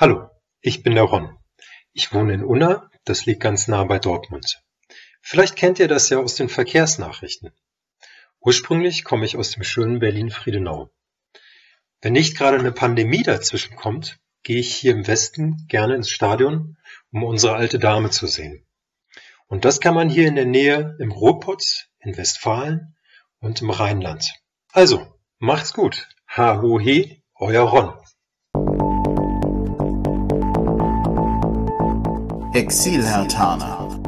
Hallo, ich bin der Ron. Ich wohne in Unna, das liegt ganz nah bei Dortmund. Vielleicht kennt ihr das ja aus den Verkehrsnachrichten. Ursprünglich komme ich aus dem schönen Berlin-Friedenau. Wenn nicht gerade eine Pandemie dazwischen kommt, gehe ich hier im Westen gerne ins Stadion, um unsere alte Dame zu sehen. Und das kann man hier in der Nähe im Ruhrpott, in Westfalen und im Rheinland. Also, macht's gut. Ha ho he, euer Ron. Exil-Hertaner.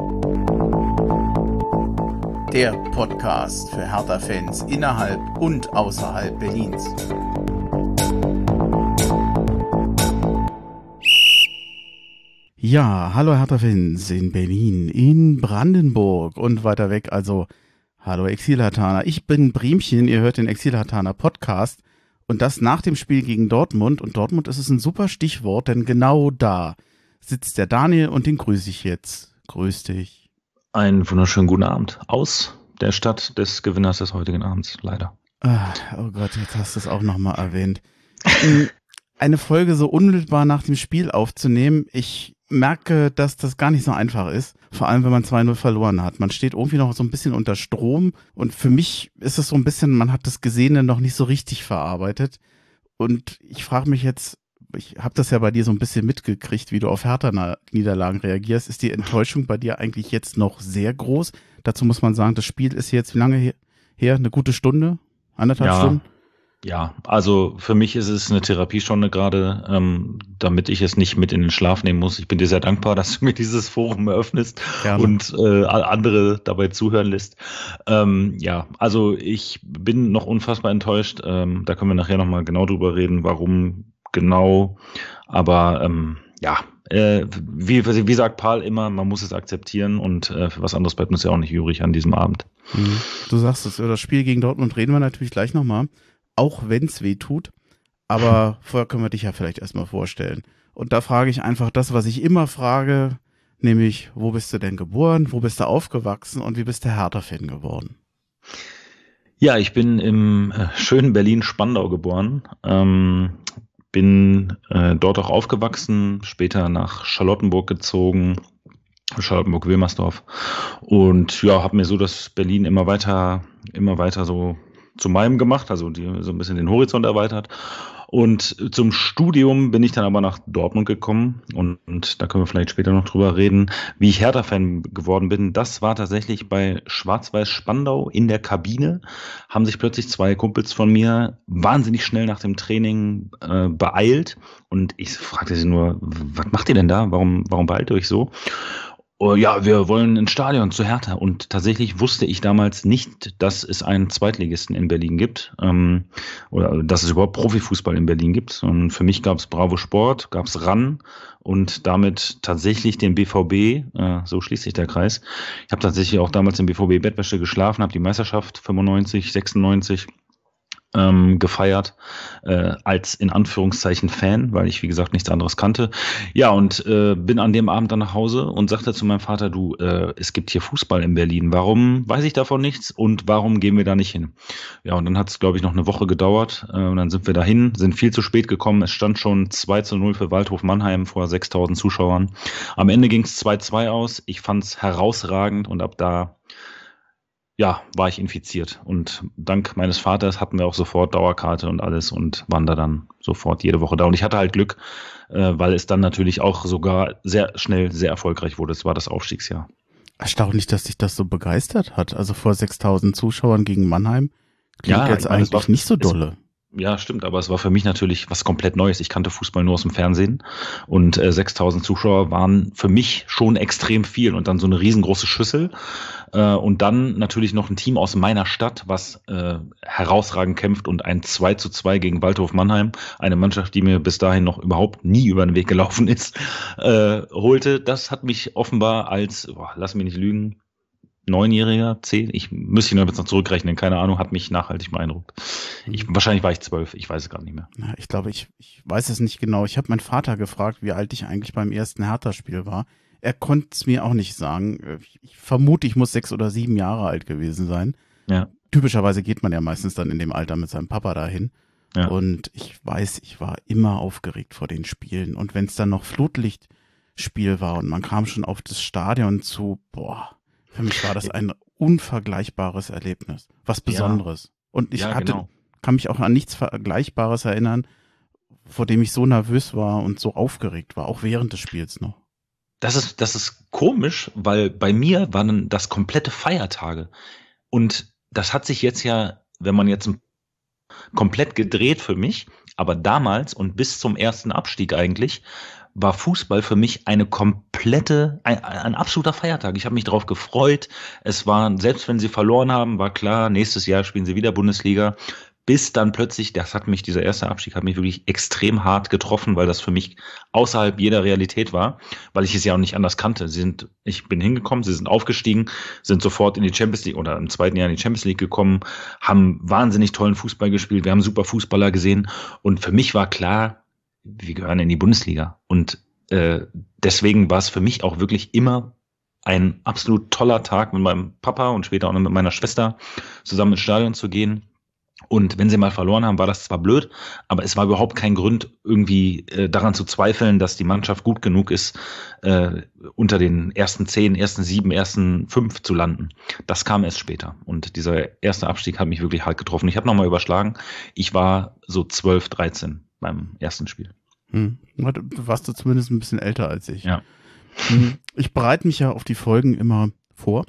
Der Podcast für Hertha-Fans innerhalb und außerhalb Berlins. Ja, hallo Hertha-Fans in Berlin, in Brandenburg und weiter weg, also hallo Exil-Hertaner. Ich bin Bremchen, ihr hört den Exil-Hertaner Podcast und das nach dem Spiel gegen Dortmund und Dortmund ist es ein super Stichwort, denn genau da sitzt der Daniel und den grüße ich jetzt. Grüß dich. Einen wunderschönen guten Abend aus der Stadt des Gewinners des heutigen Abends, leider. Ah, oh Gott, jetzt hast du es auch nochmal erwähnt. Hm, eine Folge so unmittelbar nach dem Spiel aufzunehmen, ich merke, dass das gar nicht so einfach ist. Vor allem, wenn man 2-0 verloren hat. Man steht irgendwie noch so ein bisschen unter Strom. Und für mich ist es so ein bisschen, man hat das Gesehene noch nicht so richtig verarbeitet. Und ich frage mich jetzt, ich habe das ja bei dir so ein bisschen mitgekriegt, wie du auf Hertha-Niederlagen reagierst. Ist die Enttäuschung bei dir eigentlich jetzt noch sehr groß? Dazu muss man sagen, das Spiel ist jetzt wie lange her? Eine gute Stunde? Anderthalb ja, Stunden? Ja, also für mich ist es eine Therapiestunde gerade, ähm, damit ich es nicht mit in den Schlaf nehmen muss. Ich bin dir sehr dankbar, dass du mir dieses Forum eröffnest Gerne. und äh, andere dabei zuhören lässt. Ähm, ja, also ich bin noch unfassbar enttäuscht. Ähm, da können wir nachher nochmal genau drüber reden, warum genau. Aber ähm, ja, äh, wie, wie sagt Paul immer, man muss es akzeptieren und äh, für was anderes bleibt uns ja auch nicht übrig an diesem Abend. Mhm. Du sagst es, über das Spiel gegen Dortmund reden wir natürlich gleich nochmal, auch wenn es weh tut. Aber vorher können wir dich ja vielleicht erstmal vorstellen. Und da frage ich einfach das, was ich immer frage, nämlich, wo bist du denn geboren, wo bist du aufgewachsen und wie bist du Hertha-Fan geworden? Ja, ich bin im äh, schönen Berlin-Spandau geboren. Ähm, bin äh, dort auch aufgewachsen, später nach Charlottenburg gezogen, Charlottenburg-Wilmersdorf. Und ja, habe mir so das Berlin immer weiter, immer weiter so zu meinem gemacht, also die, so ein bisschen den Horizont erweitert und zum Studium bin ich dann aber nach Dortmund gekommen und, und da können wir vielleicht später noch drüber reden, wie ich Hertha-Fan geworden bin. Das war tatsächlich bei Schwarz-Weiß Spandau in der Kabine. Haben sich plötzlich zwei Kumpels von mir wahnsinnig schnell nach dem Training äh, beeilt und ich fragte sie nur, was macht ihr denn da? Warum, warum beeilt ihr euch so? Oh, ja, wir wollen ins Stadion zu Hertha. Und tatsächlich wusste ich damals nicht, dass es einen Zweitligisten in Berlin gibt ähm, oder dass es überhaupt Profifußball in Berlin gibt. Und für mich gab es Bravo Sport, gab es RAN und damit tatsächlich den BVB, äh, so schließt sich der Kreis. Ich habe tatsächlich auch damals im BVB Bettwäsche geschlafen, habe die Meisterschaft 95, 96 ähm, gefeiert äh, als in Anführungszeichen Fan, weil ich wie gesagt nichts anderes kannte. Ja und äh, bin an dem Abend dann nach Hause und sagte zu meinem Vater, du, äh, es gibt hier Fußball in Berlin. Warum weiß ich davon nichts und warum gehen wir da nicht hin? Ja und dann hat es glaube ich noch eine Woche gedauert äh, und dann sind wir dahin, sind viel zu spät gekommen. Es stand schon 2 zu 0 für Waldhof Mannheim vor 6000 Zuschauern. Am Ende ging es 2-2 aus. Ich fand es herausragend und ab da ja, war ich infiziert. Und dank meines Vaters hatten wir auch sofort Dauerkarte und alles und waren da dann sofort jede Woche da. Und ich hatte halt Glück, äh, weil es dann natürlich auch sogar sehr schnell sehr erfolgreich wurde. Es war das Aufstiegsjahr. Erstaunlich, dass dich das so begeistert hat. Also vor 6000 Zuschauern gegen Mannheim. Klingt ja, jetzt eigentlich war, nicht so dolle. Ja, stimmt, aber es war für mich natürlich was komplett Neues. Ich kannte Fußball nur aus dem Fernsehen und äh, 6000 Zuschauer waren für mich schon extrem viel und dann so eine riesengroße Schüssel äh, und dann natürlich noch ein Team aus meiner Stadt, was äh, herausragend kämpft und ein 2 zu 2 gegen Waldhof Mannheim, eine Mannschaft, die mir bis dahin noch überhaupt nie über den Weg gelaufen ist, äh, holte. Das hat mich offenbar als, boah, lass mich nicht lügen, Neunjähriger, zehn, ich müsste ihn jetzt noch zurückrechnen, keine Ahnung, hat mich nachhaltig beeindruckt. Ich, mhm. wahrscheinlich war ich zwölf, ich weiß es gerade nicht mehr. Ja, ich glaube, ich, ich weiß es nicht genau. Ich habe meinen Vater gefragt, wie alt ich eigentlich beim ersten Hertha-Spiel war. Er konnte es mir auch nicht sagen. Ich vermute, ich muss sechs oder sieben Jahre alt gewesen sein. Ja. Typischerweise geht man ja meistens dann in dem Alter mit seinem Papa dahin. Ja. Und ich weiß, ich war immer aufgeregt vor den Spielen. Und wenn es dann noch Flutlichtspiel war und man kam schon auf das Stadion zu, boah, für mich war das ein unvergleichbares Erlebnis. Was Besonderes. Ja. Und ich ja, hatte, genau. kann mich auch an nichts Vergleichbares erinnern, vor dem ich so nervös war und so aufgeregt war, auch während des Spiels noch. Das ist, das ist komisch, weil bei mir waren das komplette Feiertage. Und das hat sich jetzt ja, wenn man jetzt komplett gedreht für mich. Aber damals und bis zum ersten Abstieg eigentlich war Fußball für mich eine komplette, ein, ein absoluter Feiertag. Ich habe mich darauf gefreut. Es war, selbst wenn sie verloren haben, war klar, nächstes Jahr spielen sie wieder Bundesliga bis dann plötzlich, das hat mich, dieser erste Abstieg hat mich wirklich extrem hart getroffen, weil das für mich außerhalb jeder Realität war, weil ich es ja auch nicht anders kannte. Sie sind, ich bin hingekommen, sie sind aufgestiegen, sind sofort in die Champions League oder im zweiten Jahr in die Champions League gekommen, haben wahnsinnig tollen Fußball gespielt, wir haben super Fußballer gesehen und für mich war klar, wir gehören in die Bundesliga und äh, deswegen war es für mich auch wirklich immer ein absolut toller Tag mit meinem Papa und später auch mit meiner Schwester zusammen ins Stadion zu gehen und wenn sie mal verloren haben, war das zwar blöd, aber es war überhaupt kein Grund, irgendwie äh, daran zu zweifeln, dass die Mannschaft gut genug ist, äh, unter den ersten zehn, ersten sieben, ersten fünf zu landen. Das kam erst später. Und dieser erste Abstieg hat mich wirklich hart getroffen. Ich habe nochmal überschlagen. Ich war so zwölf, dreizehn beim ersten Spiel. Hm. Warst du zumindest ein bisschen älter als ich. Ja. Hm. Ich bereite mich ja auf die Folgen immer vor.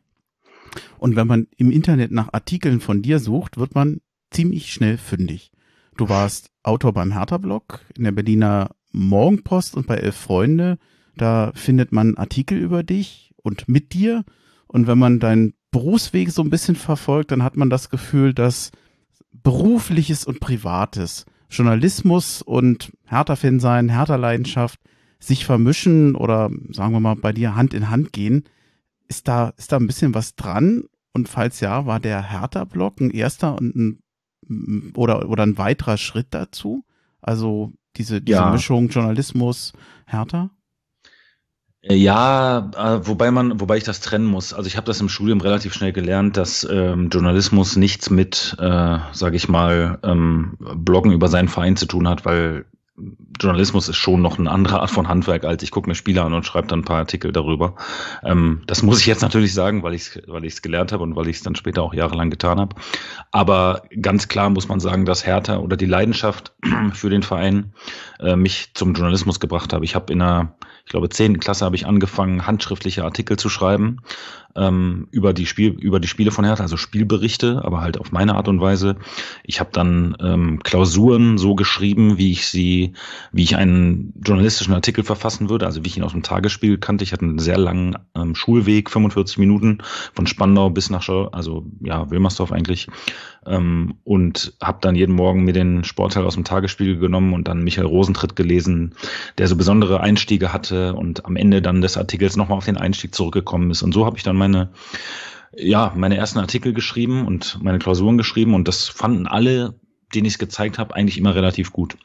Und wenn man im Internet nach Artikeln von dir sucht, wird man ziemlich schnell fündig. Du warst Autor beim Hertha-Blog, in der Berliner Morgenpost und bei Elf Freunde. Da findet man Artikel über dich und mit dir. Und wenn man deinen Berufsweg so ein bisschen verfolgt, dann hat man das Gefühl, dass berufliches und privates, Journalismus und Hertha-Fan sein, Hertha-Leidenschaft sich vermischen oder sagen wir mal bei dir Hand in Hand gehen. Ist da, ist da ein bisschen was dran? Und falls ja, war der Hertha-Blog ein erster und ein oder, oder ein weiterer Schritt dazu? Also diese, diese ja. Mischung Journalismus, härter? Äh, ja, äh, wobei man, wobei ich das trennen muss. Also ich habe das im Studium relativ schnell gelernt, dass ähm, Journalismus nichts mit, äh, sage ich mal, ähm, Bloggen über seinen Verein zu tun hat, weil Journalismus ist schon noch eine andere Art von Handwerk, als ich gucke mir Spiele an und schreibe dann ein paar Artikel darüber. Ähm, das muss ich jetzt natürlich sagen, weil ich es weil ich's gelernt habe und weil ich es dann später auch jahrelang getan habe. Aber ganz klar muss man sagen, dass Hertha oder die Leidenschaft für den Verein äh, mich zum Journalismus gebracht habe. Ich habe in einer, ich glaube, zehnten Klasse habe ich angefangen, handschriftliche Artikel zu schreiben ähm, über die Spiel über die Spiele von Hertha, also Spielberichte, aber halt auf meine Art und Weise. Ich habe dann ähm, Klausuren so geschrieben, wie ich sie, wie ich einen journalistischen Artikel verfassen würde, also wie ich ihn aus dem Tagesspiel kannte. Ich hatte einen sehr langen ähm, Schulweg, 45 Minuten von Spandau bis nach, Schau, also ja Wilmersdorf eigentlich, ähm, und habe dann jeden Morgen mir den Sportteil aus dem Tagesspiegel genommen und dann Michael Rosentritt gelesen, der so besondere Einstiege hatte und am Ende dann des Artikels nochmal auf den Einstieg zurückgekommen ist. Und so habe ich dann meine ja, meine ersten Artikel geschrieben und meine Klausuren geschrieben und das fanden alle, denen ich es gezeigt habe, eigentlich immer relativ gut.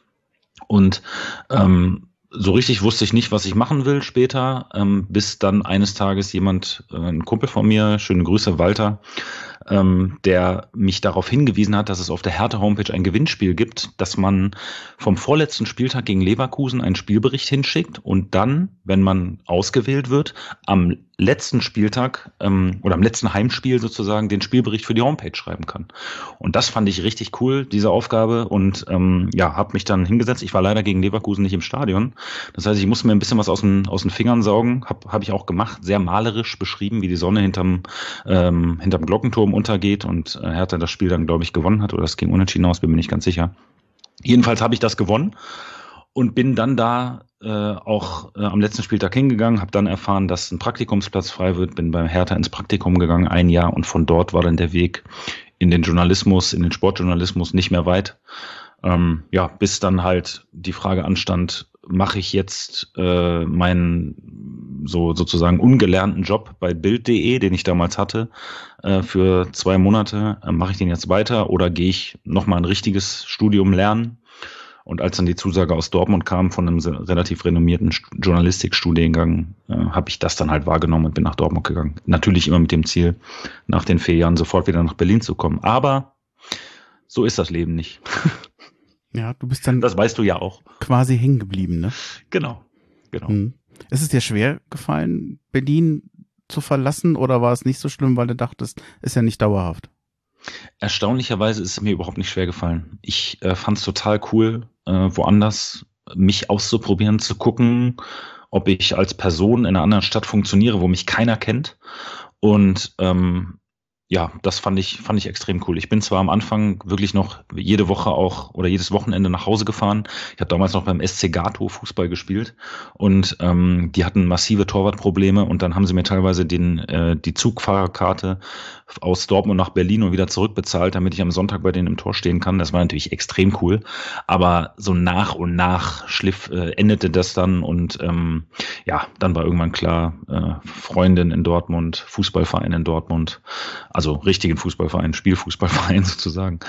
Und ähm, so richtig wusste ich nicht, was ich machen will später, ähm, bis dann eines Tages jemand, äh, ein Kumpel von mir, schöne Grüße, Walter, ähm, der mich darauf hingewiesen hat, dass es auf der Hertha-Homepage ein Gewinnspiel gibt, dass man vom vorletzten Spieltag gegen Leverkusen einen Spielbericht hinschickt und dann, wenn man ausgewählt wird, am letzten Spieltag ähm, oder am letzten Heimspiel sozusagen den Spielbericht für die Homepage schreiben kann. Und das fand ich richtig cool, diese Aufgabe. Und ähm, ja, habe mich dann hingesetzt. Ich war leider gegen Leverkusen nicht im Stadion. Das heißt, ich musste mir ein bisschen was aus den, aus den Fingern saugen. Habe hab ich auch gemacht, sehr malerisch beschrieben, wie die Sonne hinterm, ähm, hinterm Glockenturm untergeht. Und äh, Hertha das Spiel dann, glaube ich, gewonnen hat. Oder es ging unentschieden aus, bin mir nicht ganz sicher. Jedenfalls habe ich das gewonnen und bin dann da äh, auch äh, am letzten Spieltag hingegangen, habe dann erfahren, dass ein Praktikumsplatz frei wird, bin beim Hertha ins Praktikum gegangen, ein Jahr und von dort war dann der Weg in den Journalismus, in den Sportjournalismus nicht mehr weit. Ähm, ja, bis dann halt die Frage anstand, mache ich jetzt äh, meinen so sozusagen ungelernten Job bei Bild.de, den ich damals hatte, äh, für zwei Monate, äh, mache ich den jetzt weiter oder gehe ich nochmal ein richtiges Studium lernen? Und als dann die Zusage aus Dortmund kam von einem relativ renommierten Journalistikstudiengang, äh, habe ich das dann halt wahrgenommen und bin nach Dortmund gegangen. Natürlich immer mit dem Ziel, nach den vier Jahren sofort wieder nach Berlin zu kommen. Aber so ist das Leben nicht. Ja, du bist dann. Das weißt du ja auch. Quasi hängen geblieben, ne? Genau. Genau. Hm. Ist es dir schwer gefallen, Berlin zu verlassen oder war es nicht so schlimm, weil du dachtest, ist ja nicht dauerhaft? Erstaunlicherweise ist es mir überhaupt nicht schwer gefallen. Ich äh, fand es total cool, äh, woanders mich auszuprobieren, zu gucken, ob ich als Person in einer anderen Stadt funktioniere, wo mich keiner kennt. Und ähm, ja, das fand ich, fand ich extrem cool. Ich bin zwar am Anfang wirklich noch jede Woche auch oder jedes Wochenende nach Hause gefahren. Ich habe damals noch beim SC Gato Fußball gespielt und ähm, die hatten massive Torwartprobleme und dann haben sie mir teilweise den, äh, die Zugfahrerkarte aus Dortmund nach Berlin und wieder zurückbezahlt, damit ich am Sonntag bei denen im Tor stehen kann. Das war natürlich extrem cool. Aber so nach und nach schliff äh, endete das dann und ähm, ja, dann war irgendwann klar, äh, Freundin in Dortmund, Fußballverein in Dortmund also richtigen Fußballverein, Spielfußballverein sozusagen.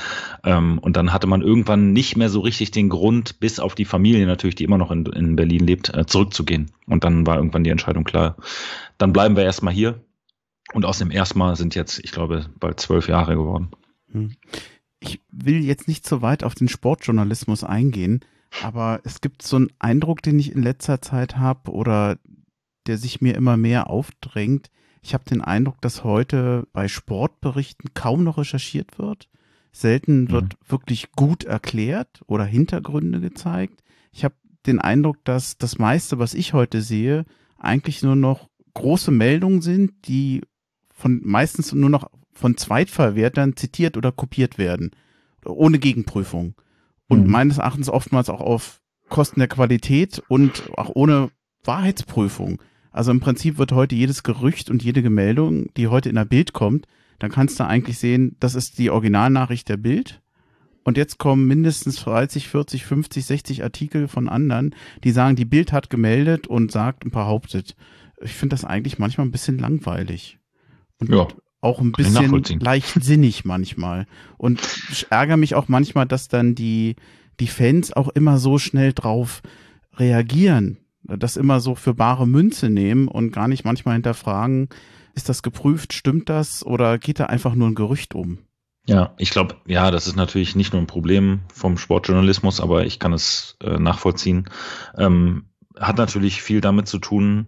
Ähm, und dann hatte man irgendwann nicht mehr so richtig den Grund, bis auf die Familie natürlich, die immer noch in, in Berlin lebt, äh, zurückzugehen. Und dann war irgendwann die Entscheidung klar, dann bleiben wir erstmal hier. Und aus dem ersten Mal sind jetzt, ich glaube, bald zwölf Jahre geworden. Hm. Ich will jetzt nicht so weit auf den Sportjournalismus eingehen, aber es gibt so einen Eindruck, den ich in letzter Zeit habe oder der sich mir immer mehr aufdrängt. Ich habe den Eindruck, dass heute bei Sportberichten kaum noch recherchiert wird. Selten mhm. wird mhm. wirklich gut erklärt oder Hintergründe gezeigt. Ich habe den Eindruck, dass das meiste, was ich heute sehe, eigentlich nur noch große Meldungen sind, die von meistens nur noch von Zweitverwertern zitiert oder kopiert werden, ohne Gegenprüfung. Und mhm. meines Erachtens oftmals auch auf Kosten der Qualität und auch ohne Wahrheitsprüfung. Also im Prinzip wird heute jedes Gerücht und jede Gemeldung, die heute in der Bild kommt, dann kannst du eigentlich sehen, das ist die Originalnachricht der Bild. Und jetzt kommen mindestens 30, 40, 50, 60 Artikel von anderen, die sagen, die Bild hat gemeldet und sagt und behauptet. Ich finde das eigentlich manchmal ein bisschen langweilig. Und ja, auch ein bisschen leichtsinnig manchmal. Und ich ärgere mich auch manchmal, dass dann die, die Fans auch immer so schnell drauf reagieren das immer so für bare Münze nehmen und gar nicht manchmal hinterfragen, ist das geprüft, stimmt das oder geht da einfach nur ein Gerücht um? Ja, ich glaube, ja, das ist natürlich nicht nur ein Problem vom Sportjournalismus, aber ich kann es äh, nachvollziehen. Ähm, hat natürlich viel damit zu tun,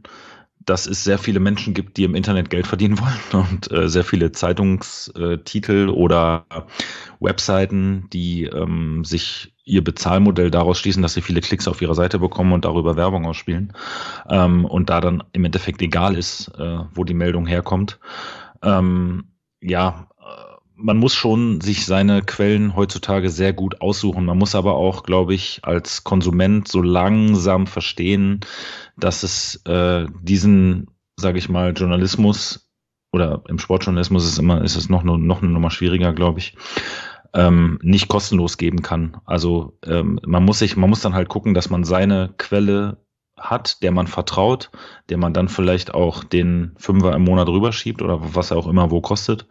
dass es sehr viele Menschen gibt, die im Internet Geld verdienen wollen und äh, sehr viele Zeitungstitel oder Webseiten, die ähm, sich ihr Bezahlmodell daraus schließen, dass sie viele Klicks auf ihrer Seite bekommen und darüber Werbung ausspielen. Ähm, und da dann im Endeffekt egal ist, äh, wo die Meldung herkommt. Ähm, ja, man muss schon sich seine Quellen heutzutage sehr gut aussuchen. Man muss aber auch, glaube ich, als Konsument so langsam verstehen, dass es äh, diesen, sage ich mal, Journalismus oder im Sportjournalismus ist immer ist es noch noch eine Nummer schwieriger, glaube ich, ähm, nicht kostenlos geben kann. Also ähm, man muss sich, man muss dann halt gucken, dass man seine Quelle hat, der man vertraut, der man dann vielleicht auch den Fünfer im Monat rüberschiebt oder was er auch immer wo kostet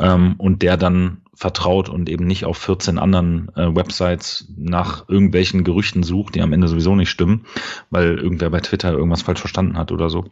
ähm, und der dann vertraut und eben nicht auf 14 anderen äh, Websites nach irgendwelchen Gerüchten sucht, die am Ende sowieso nicht stimmen, weil irgendwer bei Twitter irgendwas falsch verstanden hat oder so.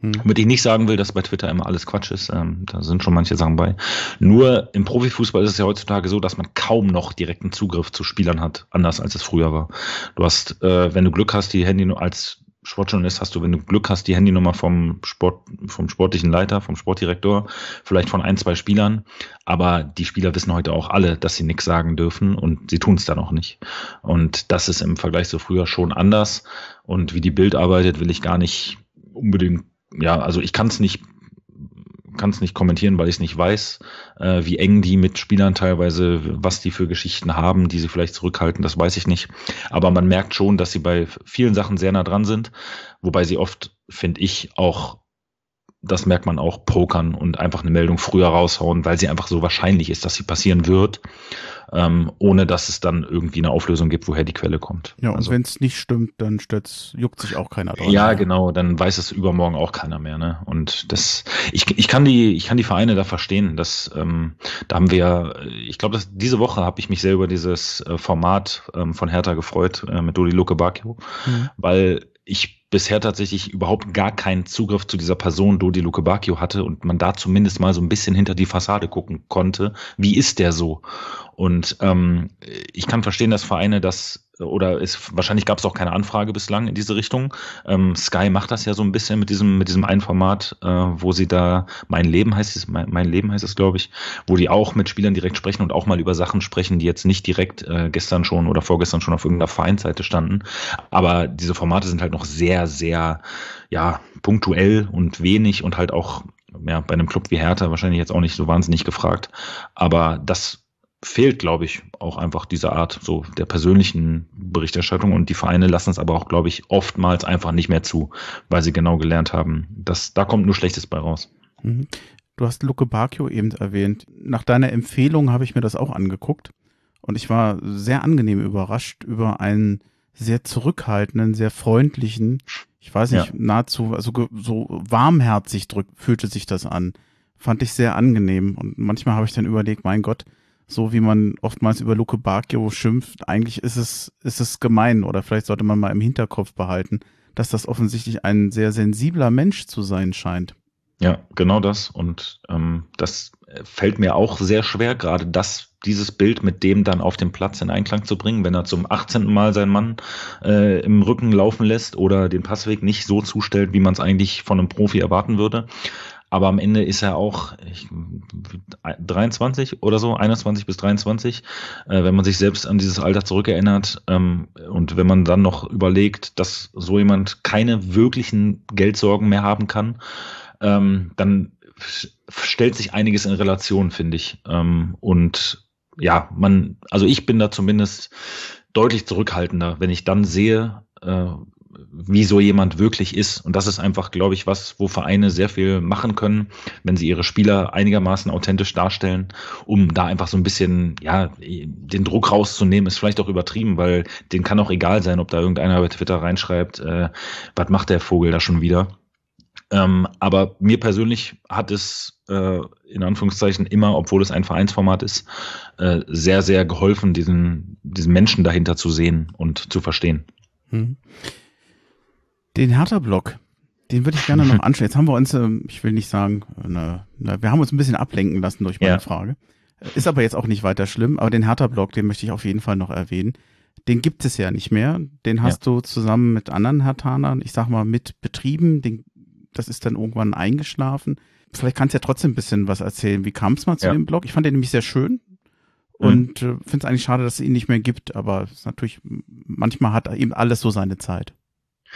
Hm. Damit ich nicht sagen will, dass bei Twitter immer alles Quatsch ist, ähm, da sind schon manche Sachen bei. Nur im Profifußball ist es ja heutzutage so, dass man kaum noch direkten Zugriff zu Spielern hat, anders als es früher war. Du hast, äh, wenn du Glück hast, die Handy nur als Sportjournalist hast du, wenn du Glück hast, die Handynummer vom Sport, vom sportlichen Leiter, vom Sportdirektor, vielleicht von ein, zwei Spielern. Aber die Spieler wissen heute auch alle, dass sie nichts sagen dürfen und sie tun es dann auch nicht. Und das ist im Vergleich zu früher schon anders. Und wie die Bild arbeitet, will ich gar nicht unbedingt, ja, also ich kann es nicht kann es nicht kommentieren, weil ich es nicht weiß, äh, wie eng die mit Spielern teilweise, was die für Geschichten haben, die sie vielleicht zurückhalten, das weiß ich nicht. Aber man merkt schon, dass sie bei vielen Sachen sehr nah dran sind, wobei sie oft, finde ich, auch das merkt man auch, pokern und einfach eine Meldung früher raushauen, weil sie einfach so wahrscheinlich ist, dass sie passieren wird, ähm, ohne dass es dann irgendwie eine Auflösung gibt, woher die Quelle kommt. Ja, und also, wenn es nicht stimmt, dann juckt sich auch keiner dran. Ja, genau, dann weiß es übermorgen auch keiner mehr. Ne? Und das, ich, ich kann die, ich kann die Vereine da verstehen. Dass, ähm, da haben wir, ich glaube, diese Woche habe ich mich sehr über dieses äh, Format ähm, von Hertha gefreut äh, mit Dodi Luke Bacchio, mhm. weil ich bisher tatsächlich überhaupt gar keinen Zugriff zu dieser Person Dodi Luke hatte und man da zumindest mal so ein bisschen hinter die Fassade gucken konnte. Wie ist der so? Und ähm, ich kann verstehen, dass Vereine das oder es wahrscheinlich gab es auch keine Anfrage bislang in diese Richtung. Ähm, Sky macht das ja so ein bisschen mit diesem mit diesem einen Format, äh, wo sie da mein Leben heißt es mein, mein Leben heißt es glaube ich, wo die auch mit Spielern direkt sprechen und auch mal über Sachen sprechen, die jetzt nicht direkt äh, gestern schon oder vorgestern schon auf irgendeiner Vereinsseite standen. Aber diese Formate sind halt noch sehr sehr ja punktuell und wenig und halt auch ja, bei einem Club wie Hertha wahrscheinlich jetzt auch nicht so wahnsinnig gefragt. Aber das fehlt, glaube ich, auch einfach diese Art so der persönlichen Berichterstattung und die Vereine lassen es aber auch, glaube ich, oftmals einfach nicht mehr zu, weil sie genau gelernt haben, dass da kommt nur Schlechtes bei raus. Mhm. Du hast Luke Bacchio eben erwähnt. Nach deiner Empfehlung habe ich mir das auch angeguckt und ich war sehr angenehm überrascht über einen sehr zurückhaltenden, sehr freundlichen, ich weiß nicht, ja. nahezu, also so warmherzig drückt, fühlte sich das an. Fand ich sehr angenehm und manchmal habe ich dann überlegt, mein Gott, so wie man oftmals über Luke Bacchio schimpft, eigentlich ist es, ist es gemein oder vielleicht sollte man mal im Hinterkopf behalten, dass das offensichtlich ein sehr sensibler Mensch zu sein scheint. Ja, genau das. Und ähm, das fällt mir auch sehr schwer, gerade das, dieses Bild mit dem dann auf dem Platz in Einklang zu bringen, wenn er zum 18. Mal seinen Mann äh, im Rücken laufen lässt oder den Passweg nicht so zustellt, wie man es eigentlich von einem Profi erwarten würde. Aber am Ende ist er auch ich, 23 oder so, 21 bis 23, äh, wenn man sich selbst an dieses Alter zurückerinnert ähm, und wenn man dann noch überlegt, dass so jemand keine wirklichen Geldsorgen mehr haben kann, ähm, dann stellt sich einiges in Relation, finde ich. Ähm, und ja, man, also ich bin da zumindest deutlich zurückhaltender, wenn ich dann sehe, äh, wie so jemand wirklich ist. Und das ist einfach, glaube ich, was, wo Vereine sehr viel machen können, wenn sie ihre Spieler einigermaßen authentisch darstellen, um da einfach so ein bisschen, ja, den Druck rauszunehmen, ist vielleicht auch übertrieben, weil den kann auch egal sein, ob da irgendeiner bei Twitter reinschreibt, äh, was macht der Vogel da schon wieder. Ähm, aber mir persönlich hat es äh, in Anführungszeichen immer, obwohl es ein Vereinsformat ist, äh, sehr, sehr geholfen, diesen, diesen Menschen dahinter zu sehen und zu verstehen. Hm. Den Hertha-Block, den würde ich gerne noch anschauen. Jetzt haben wir uns, ähm, ich will nicht sagen, eine, eine, wir haben uns ein bisschen ablenken lassen durch meine ja. Frage. Ist aber jetzt auch nicht weiter schlimm, aber den Hertha-Block, den möchte ich auf jeden Fall noch erwähnen. Den gibt es ja nicht mehr. Den hast ja. du zusammen mit anderen Hertanern, ich sag mal, mit betrieben. Den, das ist dann irgendwann eingeschlafen. Vielleicht kannst du ja trotzdem ein bisschen was erzählen. Wie kam es mal zu ja. dem Blog? Ich fand den nämlich sehr schön mhm. und äh, finde es eigentlich schade, dass es ihn nicht mehr gibt. Aber es ist natürlich, manchmal hat eben alles so seine Zeit.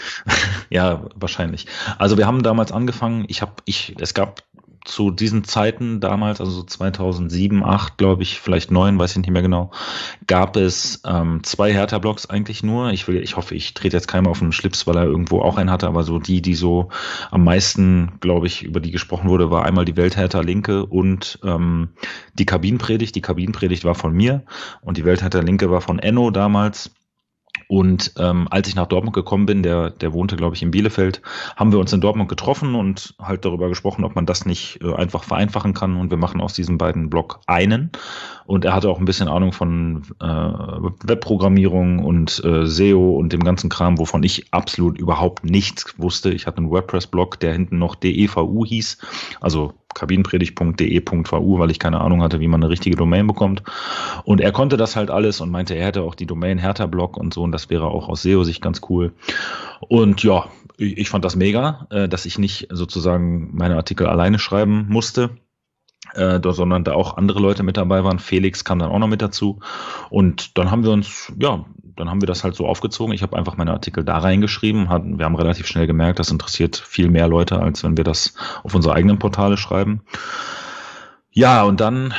ja, wahrscheinlich. Also wir haben damals angefangen, ich habe, ich, es gab zu diesen Zeiten damals, also 2007, 8, glaube ich, vielleicht 9, weiß ich nicht mehr genau, gab es ähm, zwei Hertha-Blogs eigentlich nur. Ich will, ich hoffe, ich trete jetzt keinem auf den Schlips, weil er irgendwo auch einen hatte, aber so die, die so am meisten, glaube ich, über die gesprochen wurde, war einmal die Welthertha Linke und ähm, die Kabinenpredigt. Die Kabinenpredigt war von mir und die Welthertha Linke war von Enno damals. Und ähm, als ich nach Dortmund gekommen bin, der, der wohnte, glaube ich, in Bielefeld, haben wir uns in Dortmund getroffen und halt darüber gesprochen, ob man das nicht äh, einfach vereinfachen kann. Und wir machen aus diesen beiden Blog einen. Und er hatte auch ein bisschen Ahnung von äh, Webprogrammierung und äh, SEO und dem ganzen Kram, wovon ich absolut überhaupt nichts wusste. Ich hatte einen WordPress-Blog, der hinten noch DEVU hieß, also kabinenpredigt.de.vu, weil ich keine Ahnung hatte, wie man eine richtige Domain bekommt. Und er konnte das halt alles und meinte, er hätte auch die Domain Hertha-Blog und so und das wäre auch aus SEO-Sicht ganz cool. Und ja, ich fand das mega, äh, dass ich nicht sozusagen meine Artikel alleine schreiben musste äh, sondern da auch andere Leute mit dabei waren. Felix kam dann auch noch mit dazu. Und dann haben wir uns, ja, dann haben wir das halt so aufgezogen. Ich habe einfach meine Artikel da reingeschrieben. Wir haben relativ schnell gemerkt, das interessiert viel mehr Leute, als wenn wir das auf unsere eigenen Portale schreiben. Ja, und dann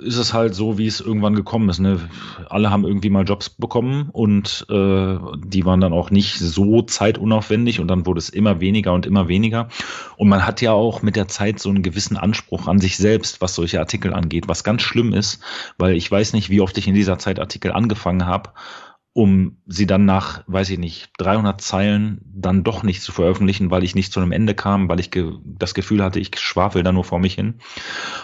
ist es halt so, wie es irgendwann gekommen ist. Ne? Alle haben irgendwie mal Jobs bekommen und äh, die waren dann auch nicht so zeitunaufwendig und dann wurde es immer weniger und immer weniger. Und man hat ja auch mit der Zeit so einen gewissen Anspruch an sich selbst, was solche Artikel angeht, was ganz schlimm ist, weil ich weiß nicht, wie oft ich in dieser Zeit Artikel angefangen habe um sie dann nach, weiß ich nicht, 300 Zeilen dann doch nicht zu veröffentlichen, weil ich nicht zu einem Ende kam, weil ich ge das Gefühl hatte, ich schwafel da nur vor mich hin.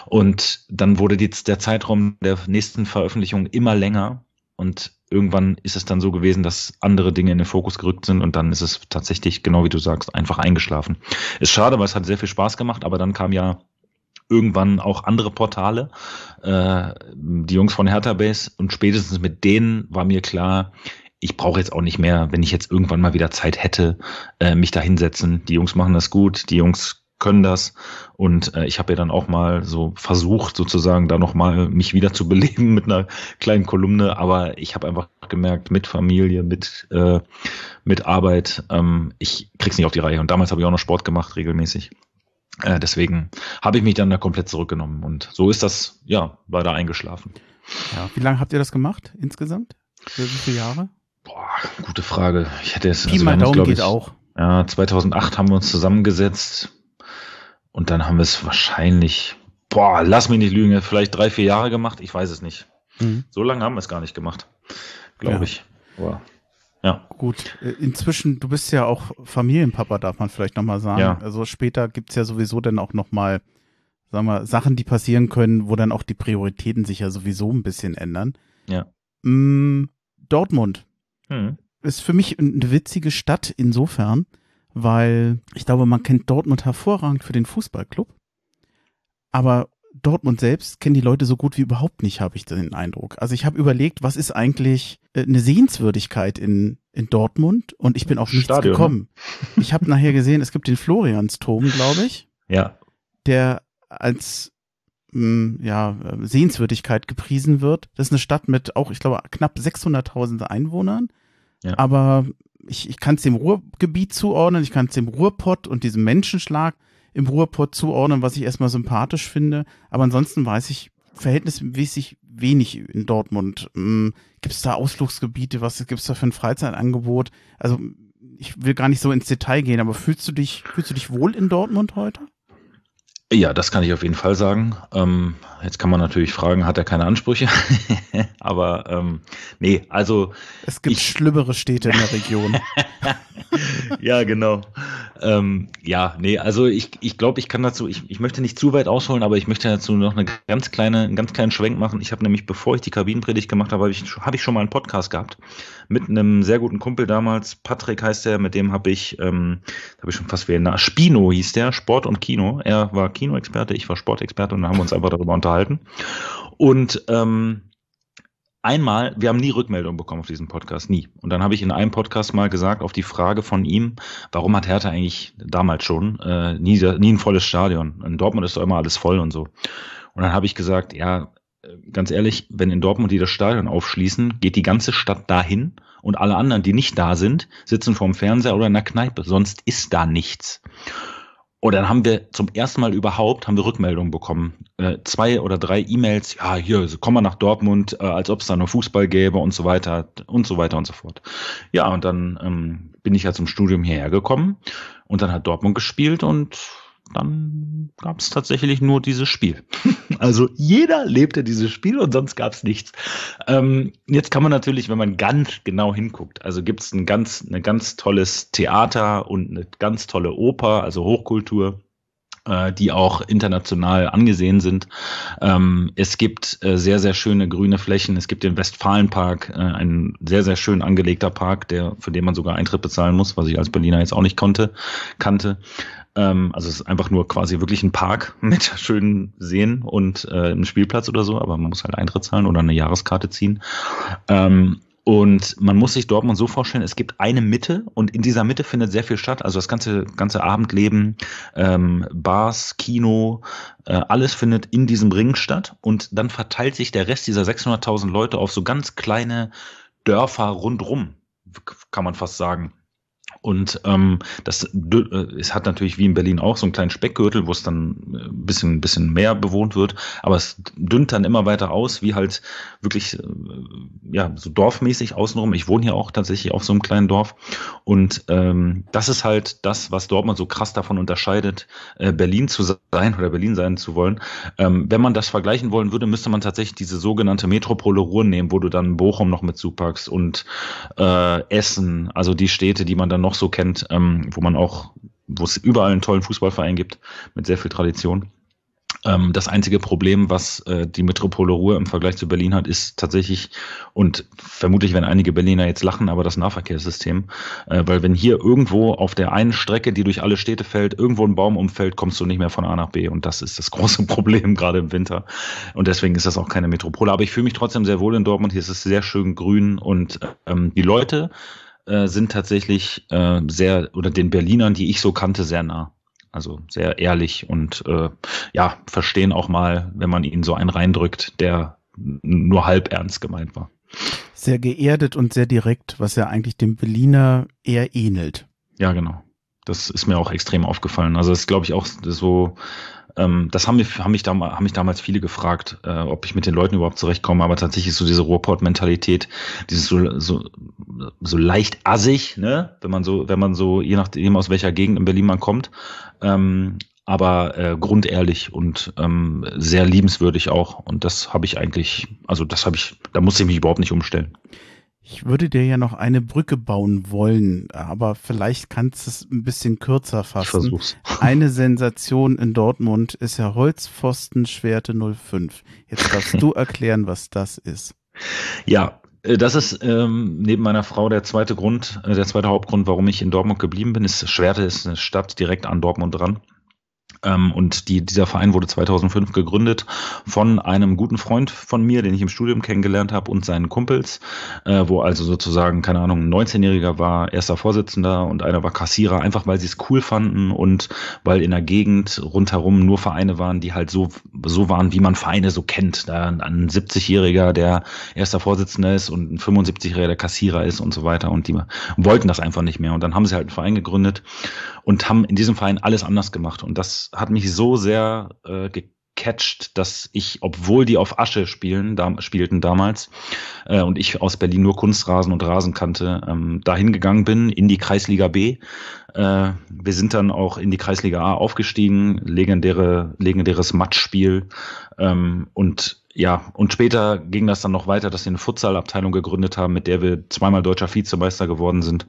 Und dann wurde die, der Zeitraum der nächsten Veröffentlichung immer länger und irgendwann ist es dann so gewesen, dass andere Dinge in den Fokus gerückt sind und dann ist es tatsächlich, genau wie du sagst, einfach eingeschlafen. Ist schade, weil es hat sehr viel Spaß gemacht, aber dann kam ja irgendwann auch andere Portale, äh, die Jungs von Hertha Base und spätestens mit denen war mir klar, ich brauche jetzt auch nicht mehr, wenn ich jetzt irgendwann mal wieder Zeit hätte, äh, mich da hinsetzen. Die Jungs machen das gut, die Jungs können das. Und äh, ich habe ja dann auch mal so versucht, sozusagen da nochmal mich wieder zu beleben mit einer kleinen Kolumne. Aber ich habe einfach gemerkt, mit Familie, mit, äh, mit Arbeit, ähm, ich krieg's nicht auf die Reihe. Und damals habe ich auch noch Sport gemacht, regelmäßig. Äh, deswegen habe ich mich dann da komplett zurückgenommen. Und so ist das, ja, war da eingeschlafen. Ja, wie lange habt ihr das gemacht insgesamt? Für wie viele Jahre? Boah, gute Frage. Ich hätte es. Pi also mal Daumen uns, geht ich, auch. Ja, 2008 haben wir uns zusammengesetzt und dann haben wir es wahrscheinlich, boah, lass mich nicht lügen, vielleicht drei, vier Jahre gemacht. Ich weiß es nicht. Mhm. So lange haben wir es gar nicht gemacht, glaube ja. ich. Boah. Ja. Gut, äh, inzwischen, du bist ja auch Familienpapa, darf man vielleicht nochmal sagen. Ja. Also später gibt's ja sowieso dann auch nochmal, sagen wir, Sachen, die passieren können, wo dann auch die Prioritäten sich ja sowieso ein bisschen ändern. Ja. Mm, Dortmund hm. ist für mich eine witzige Stadt insofern, weil ich glaube, man kennt Dortmund hervorragend für den Fußballclub. Aber Dortmund selbst kennen die Leute so gut wie überhaupt nicht, habe ich den Eindruck. Also ich habe überlegt, was ist eigentlich äh, eine Sehenswürdigkeit in, in Dortmund und ich bin auf nichts Stadion, ne? gekommen. Ich habe nachher gesehen, es gibt den Floriansturm, glaube ich. Ja. Der als mh, hm, ja, Sehenswürdigkeit gepriesen wird. Das ist eine Stadt mit auch, ich glaube, knapp 600.000 Einwohnern. Ja. Aber ich, ich kann es dem Ruhrgebiet zuordnen, ich kann es dem Ruhrpott und diesem Menschenschlag im Ruhrpott zuordnen, was ich erstmal sympathisch finde. Aber ansonsten weiß ich verhältnismäßig wenig in Dortmund. Hm, gibt es da Ausflugsgebiete? Was gibt es da für ein Freizeitangebot? Also ich will gar nicht so ins Detail gehen, aber fühlst du dich, fühlst du dich wohl in Dortmund heute? Ja, das kann ich auf jeden Fall sagen. Ähm, jetzt kann man natürlich fragen, hat er keine Ansprüche? Aber ähm, nee, also. Es gibt ich, schlimmere Städte in der Region. ja, genau. Ähm, ja, nee, also ich, ich glaube, ich kann dazu, ich, ich möchte nicht zu weit ausholen, aber ich möchte dazu noch eine ganz kleine, einen ganz kleinen Schwenk machen. Ich habe nämlich, bevor ich die Kabinenpredigt gemacht habe, habe ich, hab ich schon mal einen Podcast gehabt mit einem sehr guten Kumpel damals. Patrick heißt der, mit dem habe ich, ähm, habe ich schon fast wie ein Spino hieß der, Sport und Kino. Er war Kinoexperte, ich war Sportexperte und haben uns einfach darüber unterhalten. Und ähm, einmal, wir haben nie Rückmeldung bekommen auf diesen Podcast, nie. Und dann habe ich in einem Podcast mal gesagt, auf die Frage von ihm, warum hat Hertha eigentlich damals schon äh, nie, nie ein volles Stadion? In Dortmund ist doch immer alles voll und so. Und dann habe ich gesagt, ja, ganz ehrlich, wenn in Dortmund die das Stadion aufschließen, geht die ganze Stadt dahin und alle anderen, die nicht da sind, sitzen vorm Fernseher oder in der Kneipe. Sonst ist da nichts. Und dann haben wir zum ersten Mal überhaupt haben wir Rückmeldungen bekommen. Äh, zwei oder drei E-Mails, ja, hier, komm mal nach Dortmund, äh, als ob es da nur Fußball gäbe und so weiter und so weiter und so fort. Ja, und dann ähm, bin ich ja zum Studium hierher gekommen und dann hat Dortmund gespielt und dann gab es tatsächlich nur dieses Spiel. also jeder lebte dieses Spiel und sonst gab es nichts. Ähm, jetzt kann man natürlich, wenn man ganz genau hinguckt, also gibt es ein ganz, ein ganz tolles Theater und eine ganz tolle Oper, also Hochkultur äh, die auch international angesehen sind. Ähm, es gibt äh, sehr, sehr schöne grüne Flächen. Es gibt den Westfalenpark, äh, ein sehr, sehr schön angelegter Park, der, für den man sogar Eintritt bezahlen muss, was ich als Berliner jetzt auch nicht konnte, kannte. Ähm, also es ist einfach nur quasi wirklich ein Park mit schönen Seen und äh, einem Spielplatz oder so, aber man muss halt Eintritt zahlen oder eine Jahreskarte ziehen. Ähm, und man muss sich Dortmund so vorstellen, es gibt eine Mitte und in dieser Mitte findet sehr viel statt. Also das ganze, ganze Abendleben, ähm, Bars, Kino, äh, alles findet in diesem Ring statt. Und dann verteilt sich der Rest dieser 600.000 Leute auf so ganz kleine Dörfer rundrum, kann man fast sagen. Und ähm, das äh, es hat natürlich wie in Berlin auch so einen kleinen Speckgürtel, wo es dann ein äh, bisschen, bisschen mehr bewohnt wird, aber es dünnt dann immer weiter aus, wie halt wirklich äh, ja so dorfmäßig außenrum. Ich wohne hier auch tatsächlich auf so einem kleinen Dorf und ähm, das ist halt das, was Dortmund so krass davon unterscheidet, äh, Berlin zu sein oder Berlin sein zu wollen. Ähm, wenn man das vergleichen wollen würde, müsste man tatsächlich diese sogenannte Metropole Ruhr nehmen, wo du dann Bochum noch mit zupackst und äh, Essen, also die Städte, die man dann noch noch so kennt, ähm, wo man auch, wo es überall einen tollen Fußballverein gibt mit sehr viel Tradition. Ähm, das einzige Problem, was äh, die Metropole Ruhr im Vergleich zu Berlin hat, ist tatsächlich, und vermutlich werden einige Berliner jetzt lachen, aber das Nahverkehrssystem. Äh, weil wenn hier irgendwo auf der einen Strecke, die durch alle Städte fällt, irgendwo ein Baum umfällt, kommst du nicht mehr von A nach B. Und das ist das große Problem, gerade im Winter. Und deswegen ist das auch keine Metropole. Aber ich fühle mich trotzdem sehr wohl in Dortmund. Hier ist es sehr schön grün und ähm, die Leute äh, sind tatsächlich äh, sehr, oder den Berlinern, die ich so kannte, sehr nah. Also sehr ehrlich und äh, ja, verstehen auch mal, wenn man ihnen so einen reindrückt, der nur halb ernst gemeint war. Sehr geerdet und sehr direkt, was ja eigentlich dem Berliner eher ähnelt. Ja, genau. Das ist mir auch extrem aufgefallen. Also das ist, glaube ich, auch so ähm, das haben mich, haben, mich damals, haben mich damals viele gefragt, äh, ob ich mit den Leuten überhaupt zurechtkomme, aber tatsächlich ist so diese Ruhrport-Mentalität, dieses so, so, so leicht assig, ne, wenn man so, wenn man so, je nachdem aus welcher Gegend in Berlin man kommt, ähm, aber äh, grundehrlich und ähm, sehr liebenswürdig auch. Und das habe ich eigentlich, also das habe ich, da muss ich mich überhaupt nicht umstellen. Ich würde dir ja noch eine Brücke bauen wollen, aber vielleicht kannst du es ein bisschen kürzer fassen. Ich versuch's. Eine Sensation in Dortmund ist ja Holzpfostenschwerte 05. Jetzt darfst du erklären, was das ist. Ja, äh, das ist ähm, neben meiner Frau der zweite Grund, äh, der zweite Hauptgrund, warum ich in Dortmund geblieben bin. Ist Schwerte ist eine Stadt direkt an Dortmund dran. Ähm, und die, dieser Verein wurde 2005 gegründet von einem guten Freund von mir, den ich im Studium kennengelernt habe, und seinen Kumpels, äh, wo also sozusagen, keine Ahnung, ein 19-Jähriger war erster Vorsitzender und einer war Kassierer, einfach weil sie es cool fanden und weil in der Gegend rundherum nur Vereine waren, die halt so, so waren, wie man Vereine so kennt. Da ein 70-Jähriger, der erster Vorsitzender ist und ein 75-Jähriger, der Kassierer ist und so weiter. Und die wollten das einfach nicht mehr. Und dann haben sie halt einen Verein gegründet und haben in diesem Verein alles anders gemacht. Und das hat mich so sehr äh, gecatcht, dass ich, obwohl die auf Asche spielen, da, spielten damals, äh, und ich aus Berlin nur Kunstrasen und Rasen kannte, ähm, dahin gegangen bin in die Kreisliga B. Äh, wir sind dann auch in die Kreisliga A aufgestiegen, legendäre, legendäres Matchspiel. Ähm, und ja, und später ging das dann noch weiter, dass wir eine Futsal-Abteilung gegründet haben, mit der wir zweimal deutscher Vizemeister geworden sind.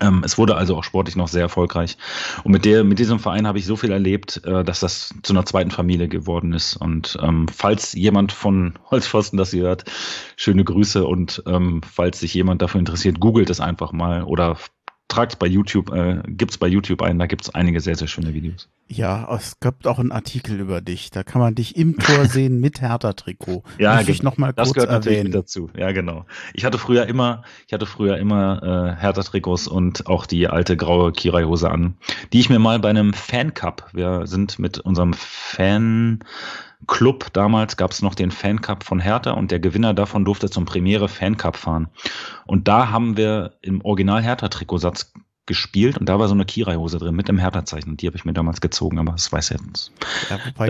Ähm, es wurde also auch sportlich noch sehr erfolgreich. Und mit der, mit diesem Verein habe ich so viel erlebt, äh, dass das zu einer zweiten Familie geworden ist. Und ähm, falls jemand von Holzpfosten das hier hört, schöne Grüße. Und ähm, falls sich jemand dafür interessiert, googelt es einfach mal oder tragt bei YouTube, äh, gibt's bei YouTube ein, da gibt's einige sehr, sehr schöne Videos. Ja, es gibt auch einen Artikel über dich. Da kann man dich im Tor sehen mit Hertha-Trikot. ja, Muss ich noch mal das gehört erwähnen. natürlich dazu. Ja, genau. Ich hatte früher immer, ich hatte früher immer äh, Hertha-Trikots und auch die alte graue Kirai-Hose an, die ich mir mal bei einem Fan-Cup, wir sind mit unserem Fan Club. Damals gab es noch den Fancup von Hertha und der Gewinner davon durfte zum Premiere Fancup fahren. Und da haben wir im Original Hertha-Trikotsatz gespielt und da war so eine Kirai-Hose drin mit dem Hertha-Zeichen und die habe ich mir damals gezogen, aber das weiß jetzt. Ja, wobei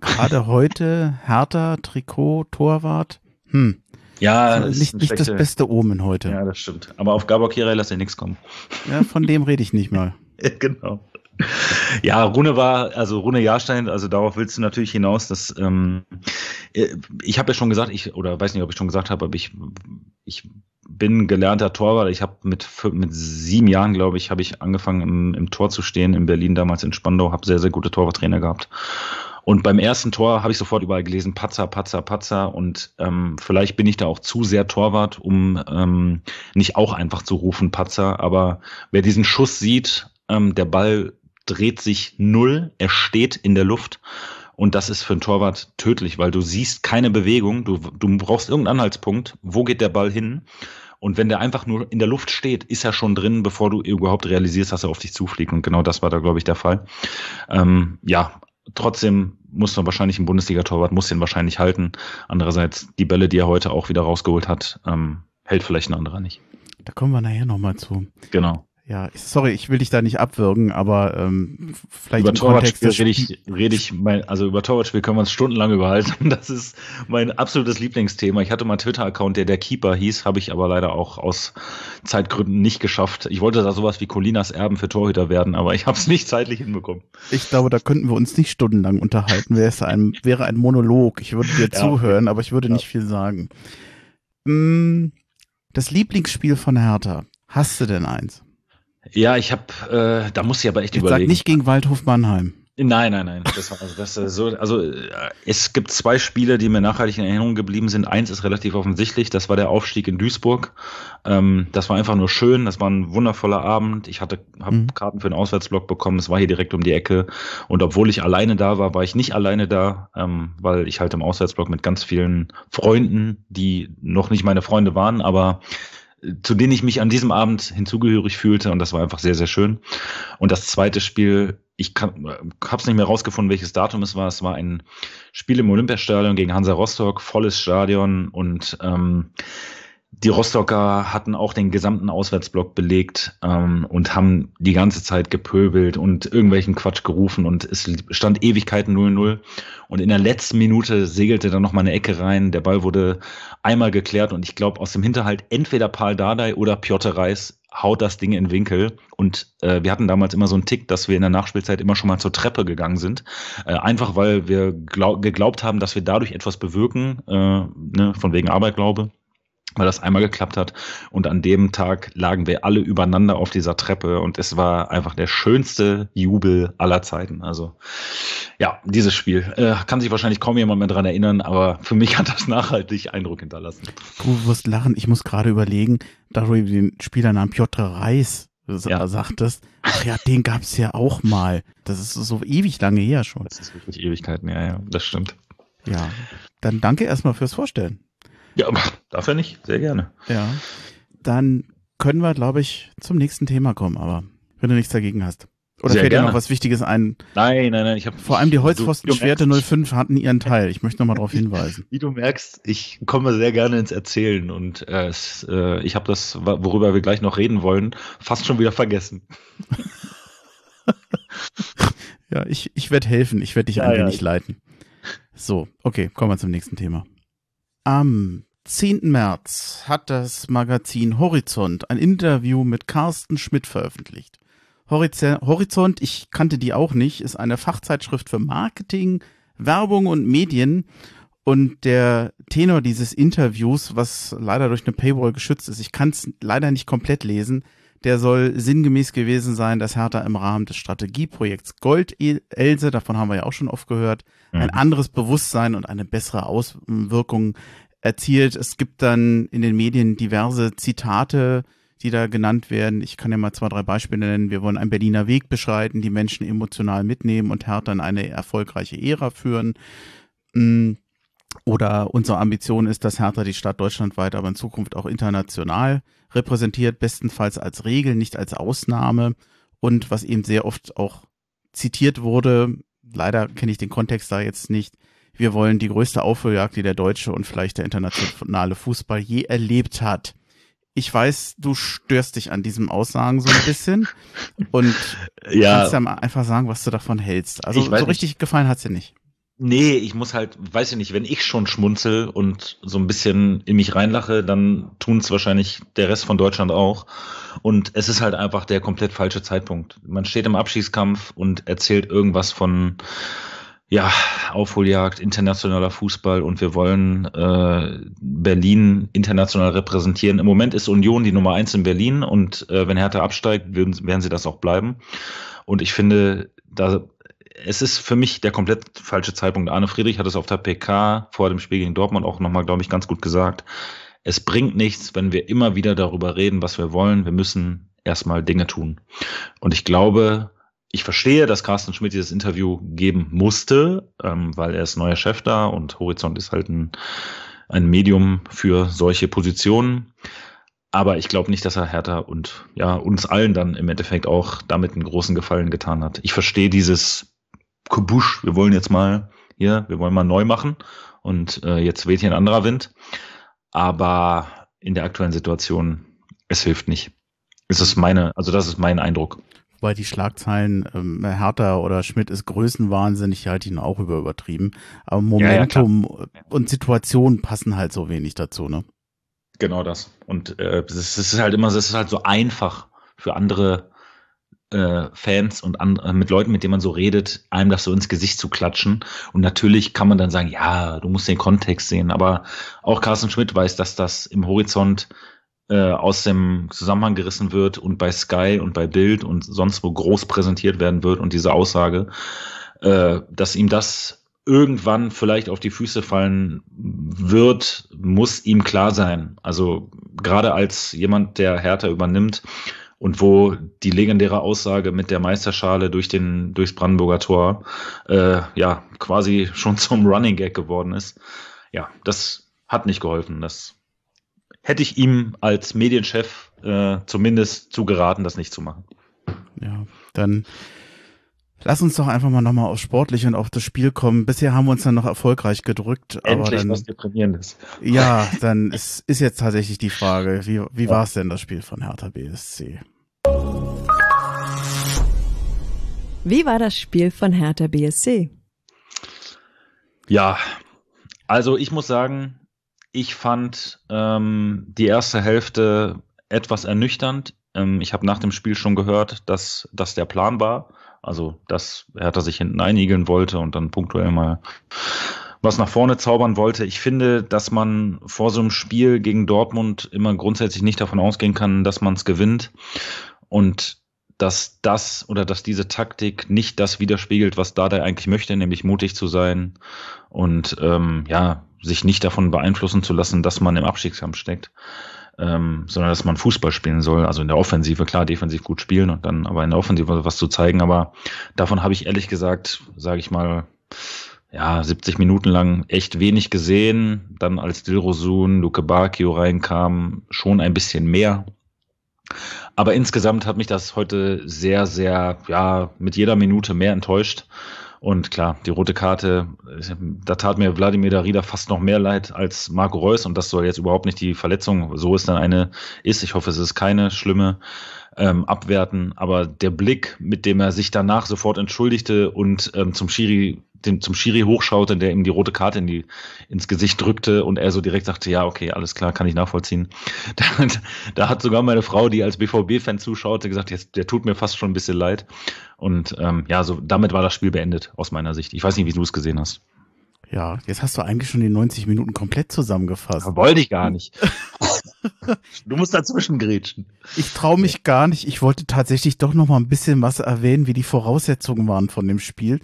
gerade heute Hertha, Trikot, Torwart, hm. Ja, also nicht, nicht schlechte, das beste Omen heute. Ja, das stimmt. Aber auf Gabor Kirai lasse ich nichts kommen. Ja, von dem rede ich nicht mal. genau. Ja, Rune war, also Rune Jahrstein, also darauf willst du natürlich hinaus, dass ähm, äh, ich habe ja schon gesagt, ich, oder weiß nicht, ob ich schon gesagt habe, aber ich, ich bin gelernter Torwart. Ich habe mit, mit sieben Jahren, glaube ich, habe ich angefangen im, im Tor zu stehen in Berlin, damals in Spandau, habe sehr, sehr gute Torwarttrainer gehabt. Und beim ersten Tor habe ich sofort überall gelesen, Patzer, Patzer, Patzer. Und ähm, vielleicht bin ich da auch zu sehr Torwart, um ähm, nicht auch einfach zu rufen, Patzer. Aber wer diesen Schuss sieht, ähm, der Ball dreht sich null, er steht in der Luft. Und das ist für einen Torwart tödlich, weil du siehst keine Bewegung, du, du brauchst irgendeinen Anhaltspunkt, wo geht der Ball hin? Und wenn der einfach nur in der Luft steht, ist er schon drin, bevor du überhaupt realisierst, dass er auf dich zufliegt. Und genau das war da, glaube ich, der Fall. Ähm, ja, trotzdem muss man wahrscheinlich ein Bundesliga-Torwart, muss den wahrscheinlich halten. Andererseits, die Bälle, die er heute auch wieder rausgeholt hat, ähm, hält vielleicht ein anderer nicht. Da kommen wir nachher nochmal zu. Genau. Ja, sorry, ich will dich da nicht abwürgen, aber ähm, vielleicht über Torwartspiel rede ich, rede ich mein, also über Torwartspiel können wir uns stundenlang überhalten. Das ist mein absolutes Lieblingsthema. Ich hatte mal einen Twitter-Account, der der Keeper hieß, habe ich aber leider auch aus Zeitgründen nicht geschafft. Ich wollte da sowas wie Colinas Erben für Torhüter werden, aber ich habe es nicht zeitlich hinbekommen. Ich glaube, da könnten wir uns nicht stundenlang unterhalten. Wäre ein, wäre ein Monolog. Ich würde dir ja, zuhören, aber ich würde ja. nicht viel sagen. Hm, das Lieblingsspiel von Hertha. Hast du denn eins? Ja, ich habe, äh, da muss ich aber echt ich überlegen. Sag nicht gegen Waldhof Mannheim. Nein, nein, nein. Das war, also, das ist so, also äh, es gibt zwei Spiele, die mir nachhaltig in Erinnerung geblieben sind. Eins ist relativ offensichtlich, das war der Aufstieg in Duisburg. Ähm, das war einfach nur schön, das war ein wundervoller Abend. Ich hatte hab mhm. Karten für den Auswärtsblock bekommen, es war hier direkt um die Ecke. Und obwohl ich alleine da war, war ich nicht alleine da, ähm, weil ich halt im Auswärtsblock mit ganz vielen Freunden, die noch nicht meine Freunde waren, aber zu denen ich mich an diesem Abend hinzugehörig fühlte und das war einfach sehr, sehr schön. Und das zweite Spiel, ich habe es nicht mehr rausgefunden, welches Datum es war. Es war ein Spiel im Olympiastadion gegen Hansa Rostock, volles Stadion und ähm, die Rostocker hatten auch den gesamten Auswärtsblock belegt ähm, und haben die ganze Zeit gepöbelt und irgendwelchen Quatsch gerufen und es stand Ewigkeiten 0-0 und in der letzten Minute segelte dann noch mal eine Ecke rein. Der Ball wurde einmal geklärt und ich glaube aus dem Hinterhalt entweder Paul Dardai oder Piotr Reis haut das Ding in Winkel. Und äh, wir hatten damals immer so einen Tick, dass wir in der Nachspielzeit immer schon mal zur Treppe gegangen sind. Äh, einfach weil wir glaub, geglaubt haben, dass wir dadurch etwas bewirken, äh, ne, von wegen Aberglaube weil das einmal geklappt hat. Und an dem Tag lagen wir alle übereinander auf dieser Treppe und es war einfach der schönste Jubel aller Zeiten. Also ja, dieses Spiel äh, kann sich wahrscheinlich kaum jemand mehr dran erinnern, aber für mich hat das nachhaltig Eindruck hinterlassen. Du wirst lachen, ich muss gerade überlegen, da du den Spielernamen Piotr Reis ja. sagtest, ach ja, den gab's ja auch mal. Das ist so ewig lange her schon. Das ist wirklich Ewigkeiten, ja, ja, das stimmt. Ja, dann danke erstmal fürs Vorstellen. Ja, darf er nicht. Sehr gerne. Ja. Dann können wir, glaube ich, zum nächsten Thema kommen, aber wenn du nichts dagegen hast. Oder Sehr fällt dir noch was Wichtiges ein? Nein, nein, nein. Ich hab, Vor allem die Holzpfosten-Schwerte 05 hatten ihren Teil. Ich möchte nochmal darauf hinweisen. Wie du merkst, ich komme sehr gerne ins Erzählen und äh, äh, ich habe das, worüber wir gleich noch reden wollen, fast schon wieder vergessen. ja, ich, ich werde helfen. Ich werde dich ja, ein wenig ja. leiten. So, okay, kommen wir zum nächsten Thema. Am 10. März hat das Magazin Horizont ein Interview mit Carsten Schmidt veröffentlicht. Horizont, ich kannte die auch nicht, ist eine Fachzeitschrift für Marketing, Werbung und Medien. Und der Tenor dieses Interviews, was leider durch eine Paywall geschützt ist, ich kann es leider nicht komplett lesen, der soll sinngemäß gewesen sein, dass Hertha im Rahmen des Strategieprojekts Gold-Else, davon haben wir ja auch schon oft gehört, mhm. ein anderes Bewusstsein und eine bessere Auswirkung erzielt. Es gibt dann in den Medien diverse Zitate, die da genannt werden. Ich kann ja mal zwei, drei Beispiele nennen. Wir wollen einen Berliner Weg beschreiten, die Menschen emotional mitnehmen und Hertha in eine erfolgreiche Ära führen. Mm. Oder unsere Ambition ist, dass Hertha die Stadt deutschlandweit, aber in Zukunft auch international repräsentiert, bestenfalls als Regel, nicht als Ausnahme. Und was eben sehr oft auch zitiert wurde, leider kenne ich den Kontext da jetzt nicht, wir wollen die größte Aufholjagd, die der deutsche und vielleicht der internationale Fußball je erlebt hat. Ich weiß, du störst dich an diesem Aussagen so ein bisschen und ja. kannst ja mal einfach sagen, was du davon hältst. Also so richtig nicht. gefallen hat's dir nicht. Nee, ich muss halt, weiß ich nicht, wenn ich schon schmunzel und so ein bisschen in mich reinlache, dann tun es wahrscheinlich der Rest von Deutschland auch. Und es ist halt einfach der komplett falsche Zeitpunkt. Man steht im Abschießkampf und erzählt irgendwas von ja, Aufholjagd, internationaler Fußball und wir wollen äh, Berlin international repräsentieren. Im Moment ist Union die Nummer eins in Berlin und äh, wenn Hertha absteigt, würden, werden sie das auch bleiben. Und ich finde, da es ist für mich der komplett falsche Zeitpunkt. Arne Friedrich hat es auf der PK vor dem Spiel gegen Dortmund auch nochmal, glaube ich, ganz gut gesagt. Es bringt nichts, wenn wir immer wieder darüber reden, was wir wollen. Wir müssen erstmal Dinge tun. Und ich glaube, ich verstehe, dass Carsten Schmidt dieses Interview geben musste, ähm, weil er ist neuer Chef da und Horizont ist halt ein, ein Medium für solche Positionen. Aber ich glaube nicht, dass er Hertha und ja, uns allen dann im Endeffekt auch damit einen großen Gefallen getan hat. Ich verstehe dieses Kubusch, wir wollen jetzt mal hier, wir wollen mal neu machen und äh, jetzt weht hier ein anderer Wind. Aber in der aktuellen Situation, es hilft nicht. Es ist meine, also das ist mein Eindruck. Weil die Schlagzeilen ähm, Hertha oder Schmidt ist Größenwahnsinn, ich halte ihn auch über übertrieben. Aber Momentum ja, ja, und Situation passen halt so wenig dazu, ne? Genau das. Und äh, es ist halt immer, es ist halt so einfach für andere äh, Fans und an, äh, mit Leuten, mit denen man so redet, einem das so ins Gesicht zu klatschen. Und natürlich kann man dann sagen, ja, du musst den Kontext sehen. Aber auch Carsten Schmidt weiß, dass das im Horizont äh, aus dem Zusammenhang gerissen wird und bei Sky und bei Bild und sonst wo groß präsentiert werden wird und diese Aussage äh, dass ihm das irgendwann vielleicht auf die Füße fallen wird, muss ihm klar sein. Also gerade als jemand, der Hertha übernimmt und wo die legendäre Aussage mit der Meisterschale durch den durchs Brandenburger Tor äh, ja quasi schon zum Running Gag geworden ist. Ja, das hat nicht geholfen. Das hätte ich ihm als Medienchef äh, zumindest zugeraten, das nicht zu machen. Ja, dann Lass uns doch einfach mal nochmal auf sportlich und auf das Spiel kommen. Bisher haben wir uns dann noch erfolgreich gedrückt. Endlich aber dann, was Deprimierendes. Ja, dann ist, ist jetzt tatsächlich die Frage, wie, wie ja. war es denn das Spiel von Hertha BSC? Wie war das Spiel von Hertha BSC? Ja, also ich muss sagen, ich fand ähm, die erste Hälfte etwas ernüchternd. Ähm, ich habe nach dem Spiel schon gehört, dass das der Plan war also, dass Hertha sich hinten einigeln wollte und dann punktuell mal was nach vorne zaubern wollte. Ich finde, dass man vor so einem Spiel gegen Dortmund immer grundsätzlich nicht davon ausgehen kann, dass man es gewinnt und dass das oder dass diese Taktik nicht das widerspiegelt, was Dada eigentlich möchte, nämlich mutig zu sein und ähm, ja, sich nicht davon beeinflussen zu lassen, dass man im Abstiegskampf steckt ähm, sondern dass man Fußball spielen soll. Also in der Offensive, klar, defensiv gut spielen und dann aber in der Offensive was zu zeigen. Aber davon habe ich ehrlich gesagt, sage ich mal, ja, 70 Minuten lang echt wenig gesehen. Dann als Dilrosun, Luke Bakio reinkam, schon ein bisschen mehr. Aber insgesamt hat mich das heute sehr, sehr, ja, mit jeder Minute mehr enttäuscht. Und klar, die rote Karte, da tat mir Wladimir Darida fast noch mehr leid als Marco Reus. Und das soll jetzt überhaupt nicht die Verletzung, so ist dann eine ist. Ich hoffe, es ist keine schlimme ähm, abwerten. Aber der Blick, mit dem er sich danach sofort entschuldigte und ähm, zum Schiri dem, zum Schiri hochschaute, der ihm die rote Karte in die, ins Gesicht drückte und er so direkt sagte, ja, okay, alles klar, kann ich nachvollziehen. Da, da hat sogar meine Frau, die als BVB-Fan zuschaute, gesagt, jetzt, der tut mir fast schon ein bisschen leid. Und ähm, ja, so damit war das Spiel beendet, aus meiner Sicht. Ich weiß nicht, wie du es gesehen hast. Ja, jetzt hast du eigentlich schon die 90 Minuten komplett zusammengefasst. Ja, wollte ich gar nicht. du musst dazwischen grätschen. Ich traue mich gar nicht. Ich wollte tatsächlich doch noch mal ein bisschen was erwähnen, wie die Voraussetzungen waren von dem Spiel.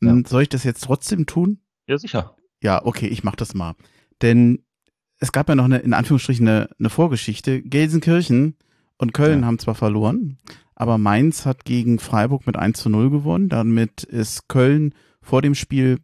Ja. Hm, soll ich das jetzt trotzdem tun? Ja, sicher. Ja, okay, ich mach das mal. Denn es gab ja noch eine, in Anführungsstrichen, eine, eine Vorgeschichte. Gelsenkirchen und Köln ja. haben zwar verloren, aber Mainz hat gegen Freiburg mit 1 zu 0 gewonnen. Damit ist Köln vor dem Spiel,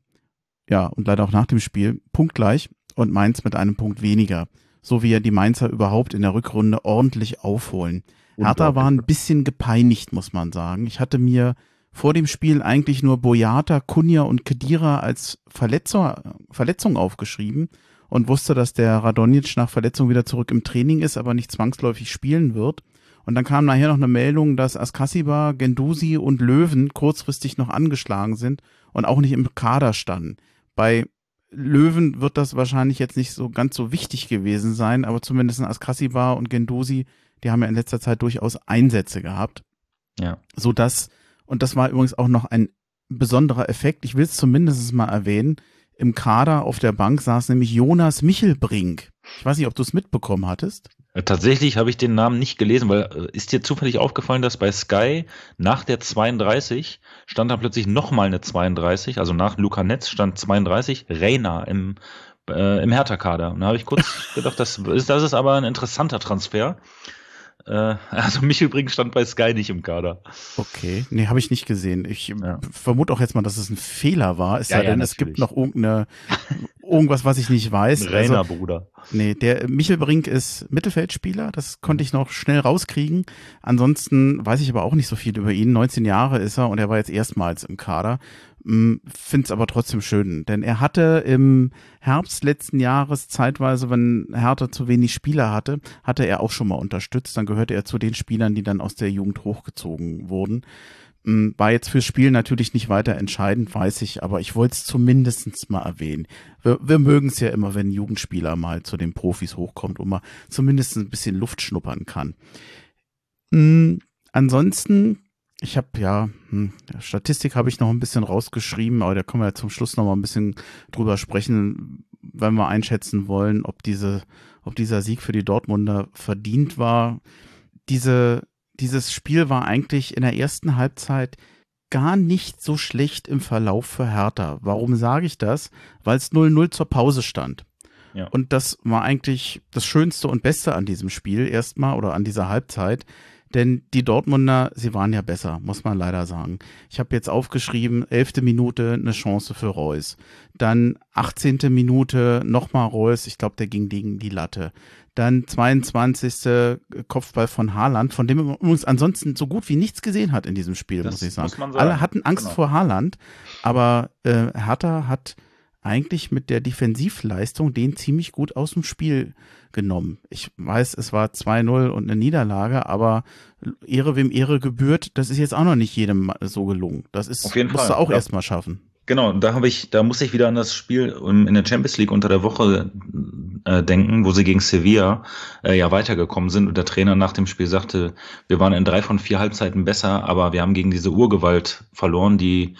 ja, und leider auch nach dem Spiel, punktgleich und Mainz mit einem Punkt weniger. So wie ja die Mainzer überhaupt in der Rückrunde ordentlich aufholen. Hertha war ein bisschen gepeinigt, muss man sagen. Ich hatte mir vor dem Spiel eigentlich nur Boyata, Kunja und Kedira als Verletzung, Verletzung aufgeschrieben und wusste, dass der Radonjic nach Verletzung wieder zurück im Training ist, aber nicht zwangsläufig spielen wird. Und dann kam nachher noch eine Meldung, dass Askasiba, Gendusi und Löwen kurzfristig noch angeschlagen sind und auch nicht im Kader standen. Bei Löwen wird das wahrscheinlich jetzt nicht so ganz so wichtig gewesen sein, aber zumindest Askasiba und Gendusi, die haben ja in letzter Zeit durchaus Einsätze gehabt. Ja. So dass und das war übrigens auch noch ein besonderer Effekt. Ich will es zumindest mal erwähnen. Im Kader auf der Bank saß nämlich Jonas Michelbrink. Ich weiß nicht, ob du es mitbekommen hattest. Äh, tatsächlich habe ich den Namen nicht gelesen, weil äh, ist dir zufällig aufgefallen, dass bei Sky nach der 32 stand da plötzlich nochmal eine 32, also nach Luca Netz stand 32, Reina im, äh, im Hertha-Kader. Und da habe ich kurz gedacht, das ist, das ist aber ein interessanter Transfer. Äh, also mich übrigens stand bei Sky nicht im Kader. Okay, nee, habe ich nicht gesehen. Ich ja. vermute auch jetzt mal, dass es ein Fehler war. Es ja, sei denn, ja, es gibt noch irgendeine, irgendwas, was ich nicht weiß. Rainer, also, Bruder. Nee, der Michel Brink ist Mittelfeldspieler, das konnte ich noch schnell rauskriegen. Ansonsten weiß ich aber auch nicht so viel über ihn. 19 Jahre ist er und er war jetzt erstmals im Kader. Hm, Finde es aber trotzdem schön, denn er hatte im Herbst letzten Jahres zeitweise, wenn Hertha zu wenig Spieler hatte, hatte er auch schon mal unterstützt. Dann gehörte er zu den Spielern, die dann aus der Jugend hochgezogen wurden. War jetzt fürs Spiel natürlich nicht weiter entscheidend, weiß ich, aber ich wollte es zumindest mal erwähnen. Wir, wir mögen es ja immer, wenn ein Jugendspieler mal zu den Profis hochkommt und mal zumindest ein bisschen Luft schnuppern kann. Mhm. Ansonsten ich habe ja, hm, Statistik habe ich noch ein bisschen rausgeschrieben, aber da können wir ja zum Schluss noch mal ein bisschen drüber sprechen, wenn wir einschätzen wollen, ob diese, ob dieser Sieg für die Dortmunder verdient war. Diese, dieses Spiel war eigentlich in der ersten Halbzeit gar nicht so schlecht im Verlauf für Hertha. Warum sage ich das? Weil es 0-0 zur Pause stand. Ja. Und das war eigentlich das Schönste und Beste an diesem Spiel erstmal oder an dieser Halbzeit. Denn die Dortmunder, sie waren ja besser, muss man leider sagen. Ich habe jetzt aufgeschrieben, elfte Minute eine Chance für Reus. Dann 18. Minute nochmal Reus, ich glaube, der ging gegen die Latte. Dann 22. Kopfball von Haaland, von dem man übrigens ansonsten so gut wie nichts gesehen hat in diesem Spiel, das muss ich sagen. sagen. Alle hatten Angst genau. vor Haaland, aber äh, Hertha hat eigentlich mit der Defensivleistung den ziemlich gut aus dem Spiel genommen. Ich weiß, es war 2-0 und eine Niederlage, aber Ehre wem Ehre gebührt, das ist jetzt auch noch nicht jedem so gelungen. Das ist, musst Fall. du auch ja. erstmal schaffen. Genau, da habe ich, da muss ich wieder an das Spiel in der Champions League unter der Woche äh, denken, wo sie gegen Sevilla äh, ja weitergekommen sind und der Trainer nach dem Spiel sagte, wir waren in drei von vier Halbzeiten besser, aber wir haben gegen diese Urgewalt verloren, die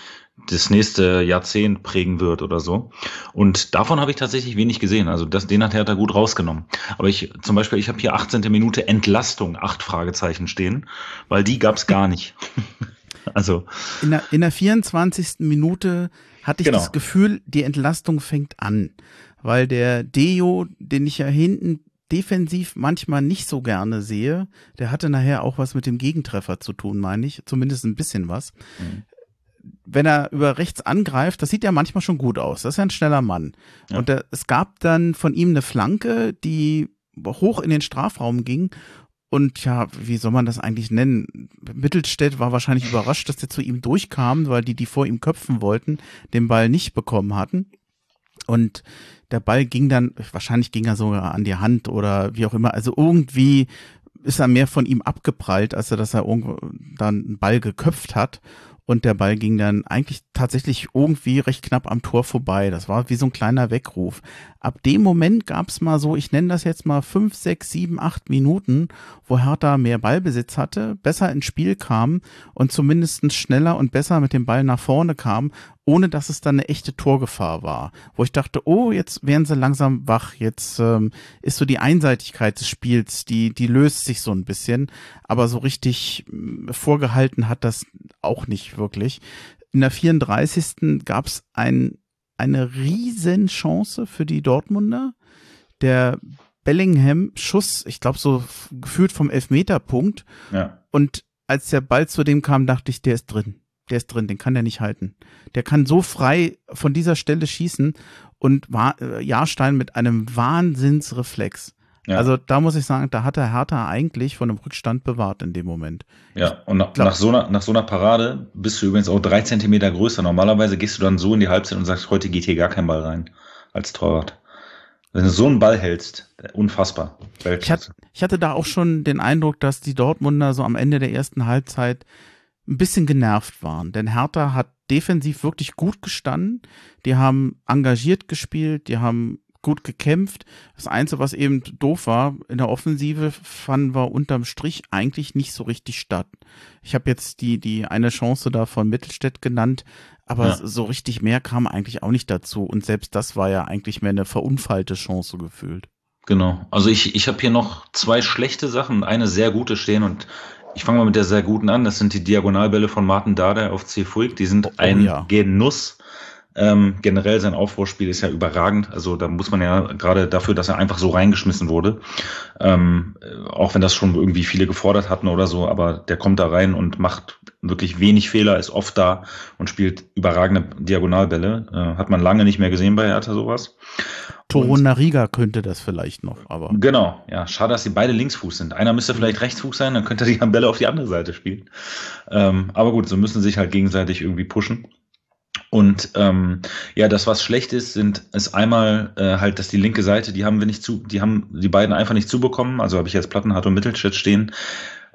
das nächste Jahrzehnt prägen wird oder so. Und davon habe ich tatsächlich wenig gesehen. Also das, den hat Hertha gut rausgenommen. Aber ich zum Beispiel, ich habe hier 18. Minute Entlastung, acht Fragezeichen stehen, weil die gab es gar nicht. Also. In der, in der 24. Minute hatte ich genau. das Gefühl, die Entlastung fängt an. Weil der Deo, den ich ja hinten defensiv manchmal nicht so gerne sehe, der hatte nachher auch was mit dem Gegentreffer zu tun, meine ich. Zumindest ein bisschen was. Mhm. Wenn er über rechts angreift, das sieht ja manchmal schon gut aus. Das ist ja ein schneller Mann. Ja. Und der, es gab dann von ihm eine Flanke, die hoch in den Strafraum ging und ja, wie soll man das eigentlich nennen? Mittelstädt war wahrscheinlich überrascht, dass der zu ihm durchkam, weil die, die vor ihm köpfen wollten, den Ball nicht bekommen hatten. Und der Ball ging dann, wahrscheinlich ging er sogar an die Hand oder wie auch immer. Also irgendwie ist er mehr von ihm abgeprallt, als dass er irgendwo dann einen Ball geköpft hat und der Ball ging dann eigentlich tatsächlich irgendwie recht knapp am Tor vorbei. Das war wie so ein kleiner Weckruf. Ab dem Moment gab es mal so, ich nenne das jetzt mal fünf, sechs, sieben, acht Minuten, wo Hertha mehr Ballbesitz hatte, besser ins Spiel kam und zumindest schneller und besser mit dem Ball nach vorne kam ohne dass es dann eine echte Torgefahr war. Wo ich dachte, oh, jetzt werden sie langsam wach, jetzt ähm, ist so die Einseitigkeit des Spiels, die, die löst sich so ein bisschen, aber so richtig äh, vorgehalten hat das auch nicht wirklich. In der 34. gab es ein, eine Riesenchance für die Dortmunder. Der Bellingham-Schuss, ich glaube so gefühlt vom Elfmeterpunkt. Ja. Und als der Ball zu dem kam, dachte ich, der ist drin der ist drin, den kann der nicht halten. Der kann so frei von dieser Stelle schießen und war äh, Jahrstein mit einem Wahnsinnsreflex. Ja. Also da muss ich sagen, da hat der Hertha eigentlich von einem Rückstand bewahrt in dem Moment. Ja, und nach, nach, so einer, nach so einer Parade bist du übrigens auch drei Zentimeter größer. Normalerweise gehst du dann so in die Halbzeit und sagst, heute geht hier gar kein Ball rein als Torwart. Wenn du so einen Ball hältst, unfassbar. Ich hatte, ich hatte da auch schon den Eindruck, dass die Dortmunder so am Ende der ersten Halbzeit ein bisschen genervt waren. Denn Hertha hat defensiv wirklich gut gestanden. Die haben engagiert gespielt, die haben gut gekämpft. Das Einzige, was eben doof war, in der Offensive fanden wir unterm Strich eigentlich nicht so richtig statt. Ich habe jetzt die, die eine Chance da von Mittelstädt genannt, aber ja. so richtig mehr kam eigentlich auch nicht dazu. Und selbst das war ja eigentlich mehr eine verunfallte Chance gefühlt. Genau. Also ich, ich habe hier noch zwei schlechte Sachen eine sehr gute stehen und ich fange mal mit der sehr guten an. Das sind die Diagonalbälle von Martin Dada auf C. Fulk. Die sind oh, ein ja. Genuss. Ähm, generell sein Aufbauspiel ist ja überragend. Also da muss man ja gerade dafür, dass er einfach so reingeschmissen wurde, ähm, auch wenn das schon irgendwie viele gefordert hatten oder so, aber der kommt da rein und macht wirklich wenig Fehler, ist oft da und spielt überragende Diagonalbälle. Äh, hat man lange nicht mehr gesehen bei Hertha sowas. Torunariga könnte das vielleicht noch, aber. Genau, ja. Schade, dass sie beide Linksfuß sind. Einer müsste vielleicht Rechtsfuß sein, dann könnte er die Bälle auf die andere Seite spielen. Ähm, aber gut, so müssen sich halt gegenseitig irgendwie pushen. Und ähm, ja, das, was schlecht ist, sind ist einmal äh, halt, dass die linke Seite, die haben wir nicht zu, die haben die beiden einfach nicht zubekommen. Also habe ich jetzt Plattenhardt und Mittelstädt stehen.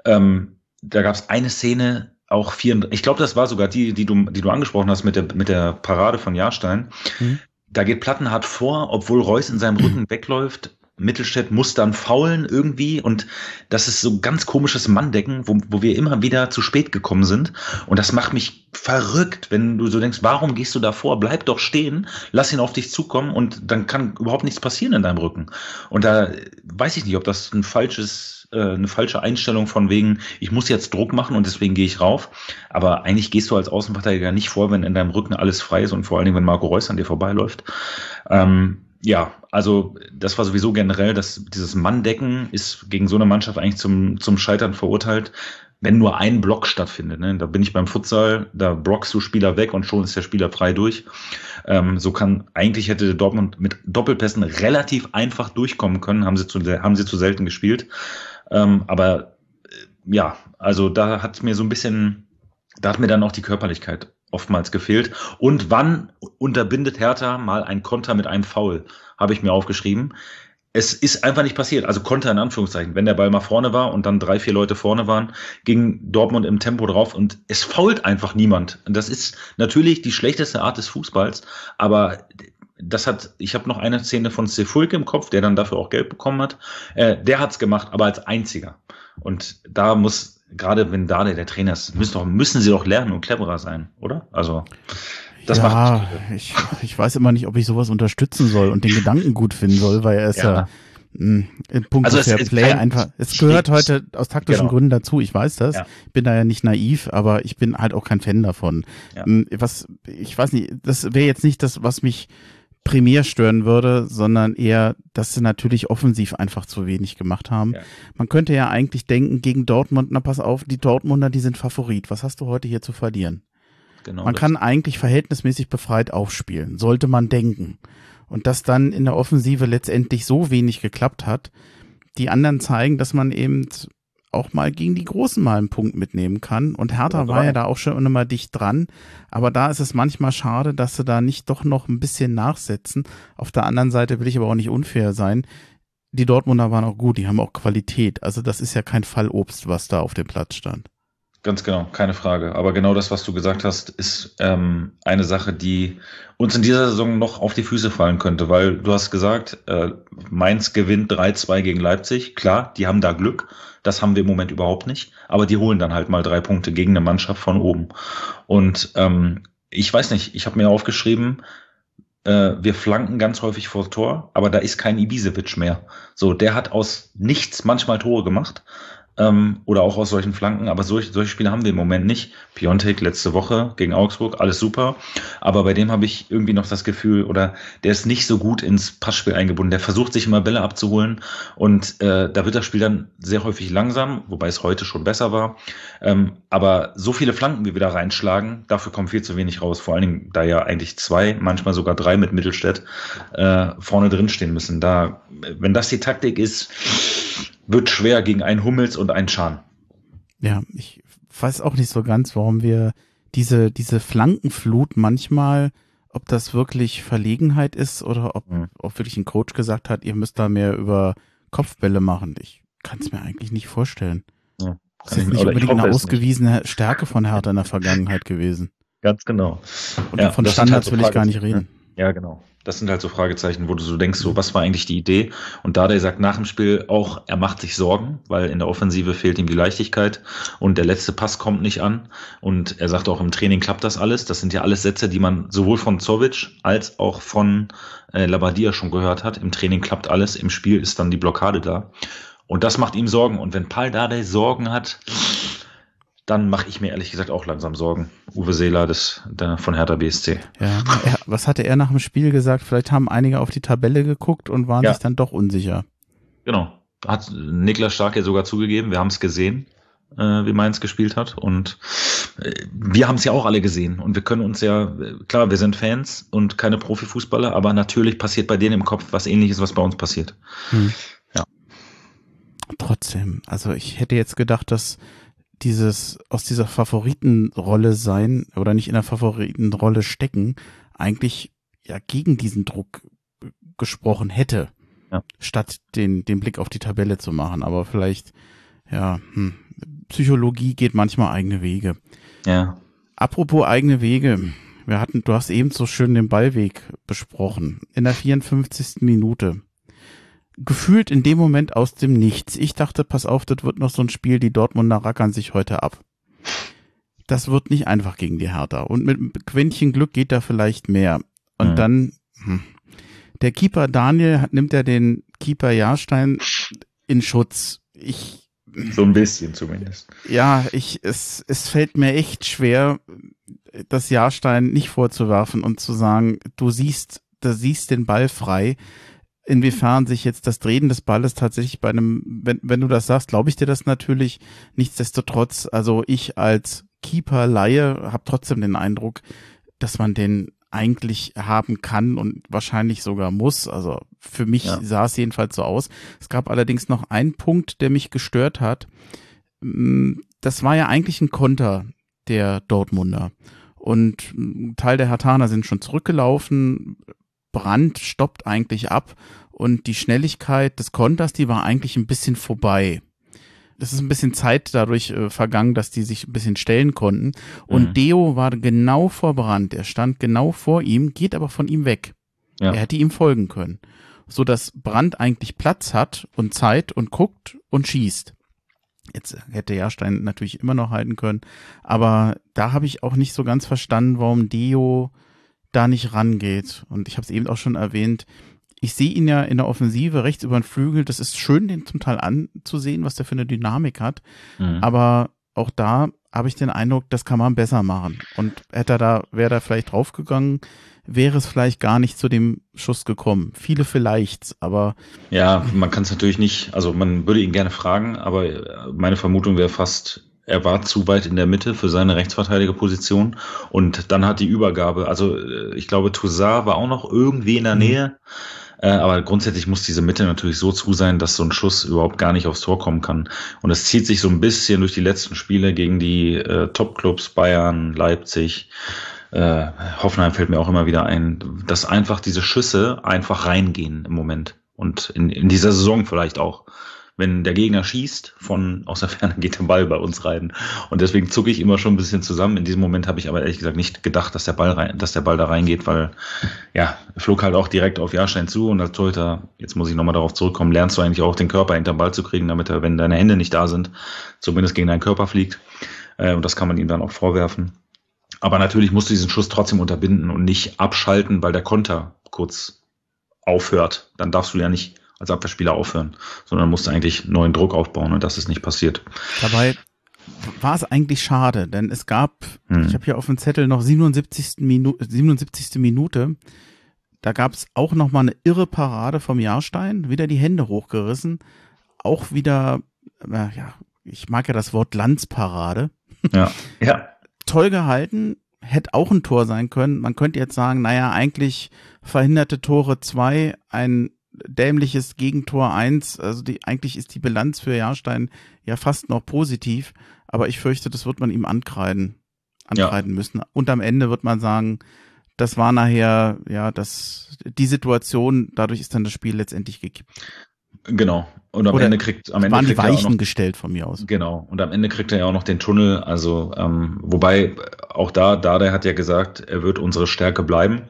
Ähm, da gab es eine Szene, auch vier, ich glaube, das war sogar die, die du, die du angesprochen hast mit der, mit der Parade von Jahrstein. Mhm. Da geht Plattenhardt vor, obwohl Reus in seinem Rücken wegläuft. Mittelstädt muss dann faulen irgendwie und das ist so ganz komisches Manndecken, wo, wo wir immer wieder zu spät gekommen sind und das macht mich verrückt, wenn du so denkst, warum gehst du da vor? Bleib doch stehen, lass ihn auf dich zukommen und dann kann überhaupt nichts passieren in deinem Rücken. Und da weiß ich nicht, ob das ein falsches, äh, eine falsche Einstellung von wegen, ich muss jetzt Druck machen und deswegen gehe ich rauf. Aber eigentlich gehst du als Außenverteidiger nicht vor, wenn in deinem Rücken alles frei ist und vor allen Dingen, wenn Marco Reus an dir vorbeiläuft. Ähm, ja, also das war sowieso generell, dass dieses Manndecken ist gegen so eine Mannschaft eigentlich zum, zum Scheitern verurteilt, wenn nur ein Block stattfindet. Ne? Da bin ich beim Futsal, da blockst du Spieler weg und schon ist der Spieler frei durch. Ähm, so kann eigentlich hätte Dortmund mit Doppelpässen relativ einfach durchkommen können, haben sie zu, haben sie zu selten gespielt. Ähm, aber äh, ja, also da hat mir so ein bisschen, da hat mir dann auch die Körperlichkeit oftmals gefehlt. Und wann unterbindet Hertha mal ein Konter mit einem Foul? Habe ich mir aufgeschrieben. Es ist einfach nicht passiert. Also Konter in Anführungszeichen. Wenn der Ball mal vorne war und dann drei, vier Leute vorne waren, ging Dortmund im Tempo drauf und es fault einfach niemand. Und das ist natürlich die schlechteste Art des Fußballs, aber das hat, ich habe noch eine Szene von Sefulke im Kopf, der dann dafür auch Geld bekommen hat. Äh, der hat's gemacht, aber als einziger. Und da muss gerade wenn da der Trainer ist, müssen, doch, müssen sie doch lernen und cleverer sein, oder? Also das ja, macht ich, ich weiß immer nicht, ob ich sowas unterstützen soll und den Gedanken gut finden soll, weil er ist ja, ja hm, in Punkt also Fair Play einfach. Es gehört heute aus taktischen genau. Gründen dazu. Ich weiß das. Ja. Bin da ja nicht naiv, aber ich bin halt auch kein Fan davon. Ja. Hm, was ich weiß nicht. Das wäre jetzt nicht das, was mich primär stören würde, sondern eher, dass sie natürlich offensiv einfach zu wenig gemacht haben. Ja. Man könnte ja eigentlich denken, gegen Dortmund, na pass auf, die Dortmunder, die sind Favorit. Was hast du heute hier zu verlieren? Genau man kann eigentlich verhältnismäßig befreit aufspielen, sollte man denken. Und dass dann in der Offensive letztendlich so wenig geklappt hat, die anderen zeigen, dass man eben auch mal gegen die Großen mal einen Punkt mitnehmen kann. Und Hertha ja, war ja da auch schon immer dicht dran. Aber da ist es manchmal schade, dass sie da nicht doch noch ein bisschen nachsetzen. Auf der anderen Seite will ich aber auch nicht unfair sein. Die Dortmunder waren auch gut, die haben auch Qualität. Also das ist ja kein Fallobst, was da auf dem Platz stand. Ganz genau, keine Frage. Aber genau das, was du gesagt hast, ist ähm, eine Sache, die uns in dieser Saison noch auf die Füße fallen könnte, weil du hast gesagt, äh, Mainz gewinnt 3-2 gegen Leipzig. Klar, die haben da Glück. Das haben wir im Moment überhaupt nicht. Aber die holen dann halt mal drei Punkte gegen eine Mannschaft von oben. Und ähm, ich weiß nicht, ich habe mir aufgeschrieben, äh, wir flanken ganz häufig vor Tor, aber da ist kein Ibisevic mehr. So, der hat aus nichts manchmal Tore gemacht ähm, oder auch aus solchen Flanken. Aber solche, solche Spiele haben wir im Moment nicht. Piontek letzte Woche gegen Augsburg, alles super. Aber bei dem habe ich irgendwie noch das Gefühl, oder der ist nicht so gut ins Passspiel eingebunden. Der versucht sich immer Bälle abzuholen und äh, da wird das Spiel dann sehr häufig langsam, wobei es heute schon besser war. Ähm, aber so viele Flanken, wie wir da reinschlagen, dafür kommt viel zu wenig raus. Vor allen Dingen, da ja eigentlich zwei, manchmal sogar drei mit Mittelstädt äh, vorne drin stehen müssen. Da, wenn das die Taktik ist, wird schwer gegen einen Hummels und einen Schan. Ja, ich weiß auch nicht so ganz, warum wir diese, diese Flankenflut manchmal, ob das wirklich Verlegenheit ist oder ob, mhm. ob wirklich ein Coach gesagt hat, ihr müsst da mehr über Kopfbälle machen. Ich kann es mir eigentlich nicht vorstellen. Ja, das ist nicht unbedingt eine ausgewiesene nicht. Stärke von Hertha in der Vergangenheit gewesen. Ganz genau. Und ja, von Standards halt so will ich gar nicht reden. Ja, genau das sind halt so Fragezeichen, wo du so denkst, so was war eigentlich die Idee? Und Dardai sagt nach dem Spiel auch, er macht sich Sorgen, weil in der Offensive fehlt ihm die Leichtigkeit und der letzte Pass kommt nicht an. Und er sagt auch, im Training klappt das alles. Das sind ja alles Sätze, die man sowohl von Zovic als auch von äh, Labadia schon gehört hat. Im Training klappt alles, im Spiel ist dann die Blockade da. Und das macht ihm Sorgen. Und wenn Paul Dardai Sorgen hat, dann mache ich mir ehrlich gesagt auch langsam Sorgen. Uwe Seeler des, der, von Hertha BSC. Ja, er, was hatte er nach dem Spiel gesagt? Vielleicht haben einige auf die Tabelle geguckt und waren ja. sich dann doch unsicher. Genau. Hat Niklas Stark ja sogar zugegeben. Wir haben es gesehen, äh, wie Mainz gespielt hat. Und äh, wir haben es ja auch alle gesehen. Und wir können uns ja, klar, wir sind Fans und keine Profifußballer, aber natürlich passiert bei denen im Kopf was ähnliches, was bei uns passiert. Hm. Ja. Trotzdem, also ich hätte jetzt gedacht, dass dieses, aus dieser Favoritenrolle sein oder nicht in der Favoritenrolle stecken, eigentlich ja gegen diesen Druck gesprochen hätte, ja. statt den, den Blick auf die Tabelle zu machen. Aber vielleicht, ja, hm, Psychologie geht manchmal eigene Wege. Ja. Apropos eigene Wege. Wir hatten, du hast eben so schön den Ballweg besprochen. In der 54. Minute gefühlt in dem Moment aus dem Nichts. Ich dachte, pass auf, das wird noch so ein Spiel, die Dortmunder rackern sich heute ab. das wird nicht einfach gegen die Hertha. Und mit Quäntchen Glück geht da vielleicht mehr. Und mhm. dann, hm, der Keeper Daniel nimmt ja den Keeper Jahrstein in Schutz. Ich. So ein bisschen zumindest. Ja, ich, es, es fällt mir echt schwer, das Jahrstein nicht vorzuwerfen und zu sagen, du siehst, du siehst den Ball frei. Inwiefern sich jetzt das Drehen des Balles tatsächlich bei einem, wenn, wenn du das sagst, glaube ich dir das natürlich. Nichtsdestotrotz, also ich als Keeper-Laie habe trotzdem den Eindruck, dass man den eigentlich haben kann und wahrscheinlich sogar muss. Also für mich ja. sah es jedenfalls so aus. Es gab allerdings noch einen Punkt, der mich gestört hat. Mm, das war ja eigentlich ein Konter der Dortmunder. Und ein Teil der Hartaner sind schon zurückgelaufen. Brand stoppt eigentlich ab und die Schnelligkeit des Konters, die war eigentlich ein bisschen vorbei das ist ein bisschen Zeit dadurch äh, vergangen, dass die sich ein bisschen stellen konnten. Und mhm. Deo war genau vorberannt. Er stand genau vor ihm, geht aber von ihm weg. Ja. Er hätte ihm folgen können. So dass Brand eigentlich Platz hat und Zeit und guckt und schießt. Jetzt hätte Jahrstein natürlich immer noch halten können. Aber da habe ich auch nicht so ganz verstanden, warum Deo da nicht rangeht. Und ich habe es eben auch schon erwähnt, ich sehe ihn ja in der Offensive rechts über den Flügel. Das ist schön, den zum Teil anzusehen, was der für eine Dynamik hat. Mhm. Aber auch da habe ich den Eindruck, das kann man besser machen. Und hätte er da, wäre da vielleicht draufgegangen, wäre es vielleicht gar nicht zu dem Schuss gekommen. Viele vielleicht, aber. Ja, man kann es natürlich nicht, also man würde ihn gerne fragen, aber meine Vermutung wäre fast, er war zu weit in der Mitte für seine Rechtsverteidigerposition und dann hat die Übergabe, also äh, ich glaube, Toussaint war auch noch irgendwie in der mhm. Nähe. Äh, aber grundsätzlich muss diese Mitte natürlich so zu sein, dass so ein Schuss überhaupt gar nicht aufs Tor kommen kann. Und es zieht sich so ein bisschen durch die letzten Spiele gegen die äh, Top-Clubs Bayern, Leipzig, äh, Hoffenheim fällt mir auch immer wieder ein, dass einfach diese Schüsse einfach reingehen im Moment. Und in, in dieser Saison vielleicht auch wenn der Gegner schießt, von aus der Ferne geht der Ball bei uns rein. Und deswegen zucke ich immer schon ein bisschen zusammen. In diesem Moment habe ich aber ehrlich gesagt nicht gedacht, dass der Ball rein, dass der Ball da reingeht, weil ja, flog halt auch direkt auf Jahrstein zu und als Torhüter, jetzt muss ich nochmal darauf zurückkommen, lernst du eigentlich auch den Körper hinterm Ball zu kriegen, damit er, wenn deine Hände nicht da sind, zumindest gegen deinen Körper fliegt. Äh, und das kann man ihm dann auch vorwerfen. Aber natürlich musst du diesen Schuss trotzdem unterbinden und nicht abschalten, weil der Konter kurz aufhört. Dann darfst du ja nicht als Abwehrspieler aufhören, sondern musste eigentlich neuen Druck aufbauen und das ist nicht passiert. Dabei war es eigentlich schade, denn es gab, hm. ich habe hier auf dem Zettel noch 77. Minu 77. Minute, da gab es auch noch mal eine irre Parade vom Jahrstein, wieder die Hände hochgerissen, auch wieder, äh, ja, ich mag ja das Wort Landsparade. Ja, ja. Toll gehalten, hätte auch ein Tor sein können. Man könnte jetzt sagen, naja, eigentlich verhinderte Tore zwei, ein dämliches Gegentor 1. Also die, eigentlich ist die Bilanz für Jahrstein ja fast noch positiv, aber ich fürchte, das wird man ihm ankreiden, ankreiden ja. müssen. Und am Ende wird man sagen, das war nachher, ja, das, die Situation, dadurch ist dann das Spiel letztendlich gekippt. Genau. Und am Oder Ende kriegt, am Ende waren die Weichen noch, gestellt von mir aus. Genau. Und am Ende kriegt er ja auch noch den Tunnel. Also, ähm, wobei auch da, da der hat ja gesagt, er wird unsere Stärke bleiben.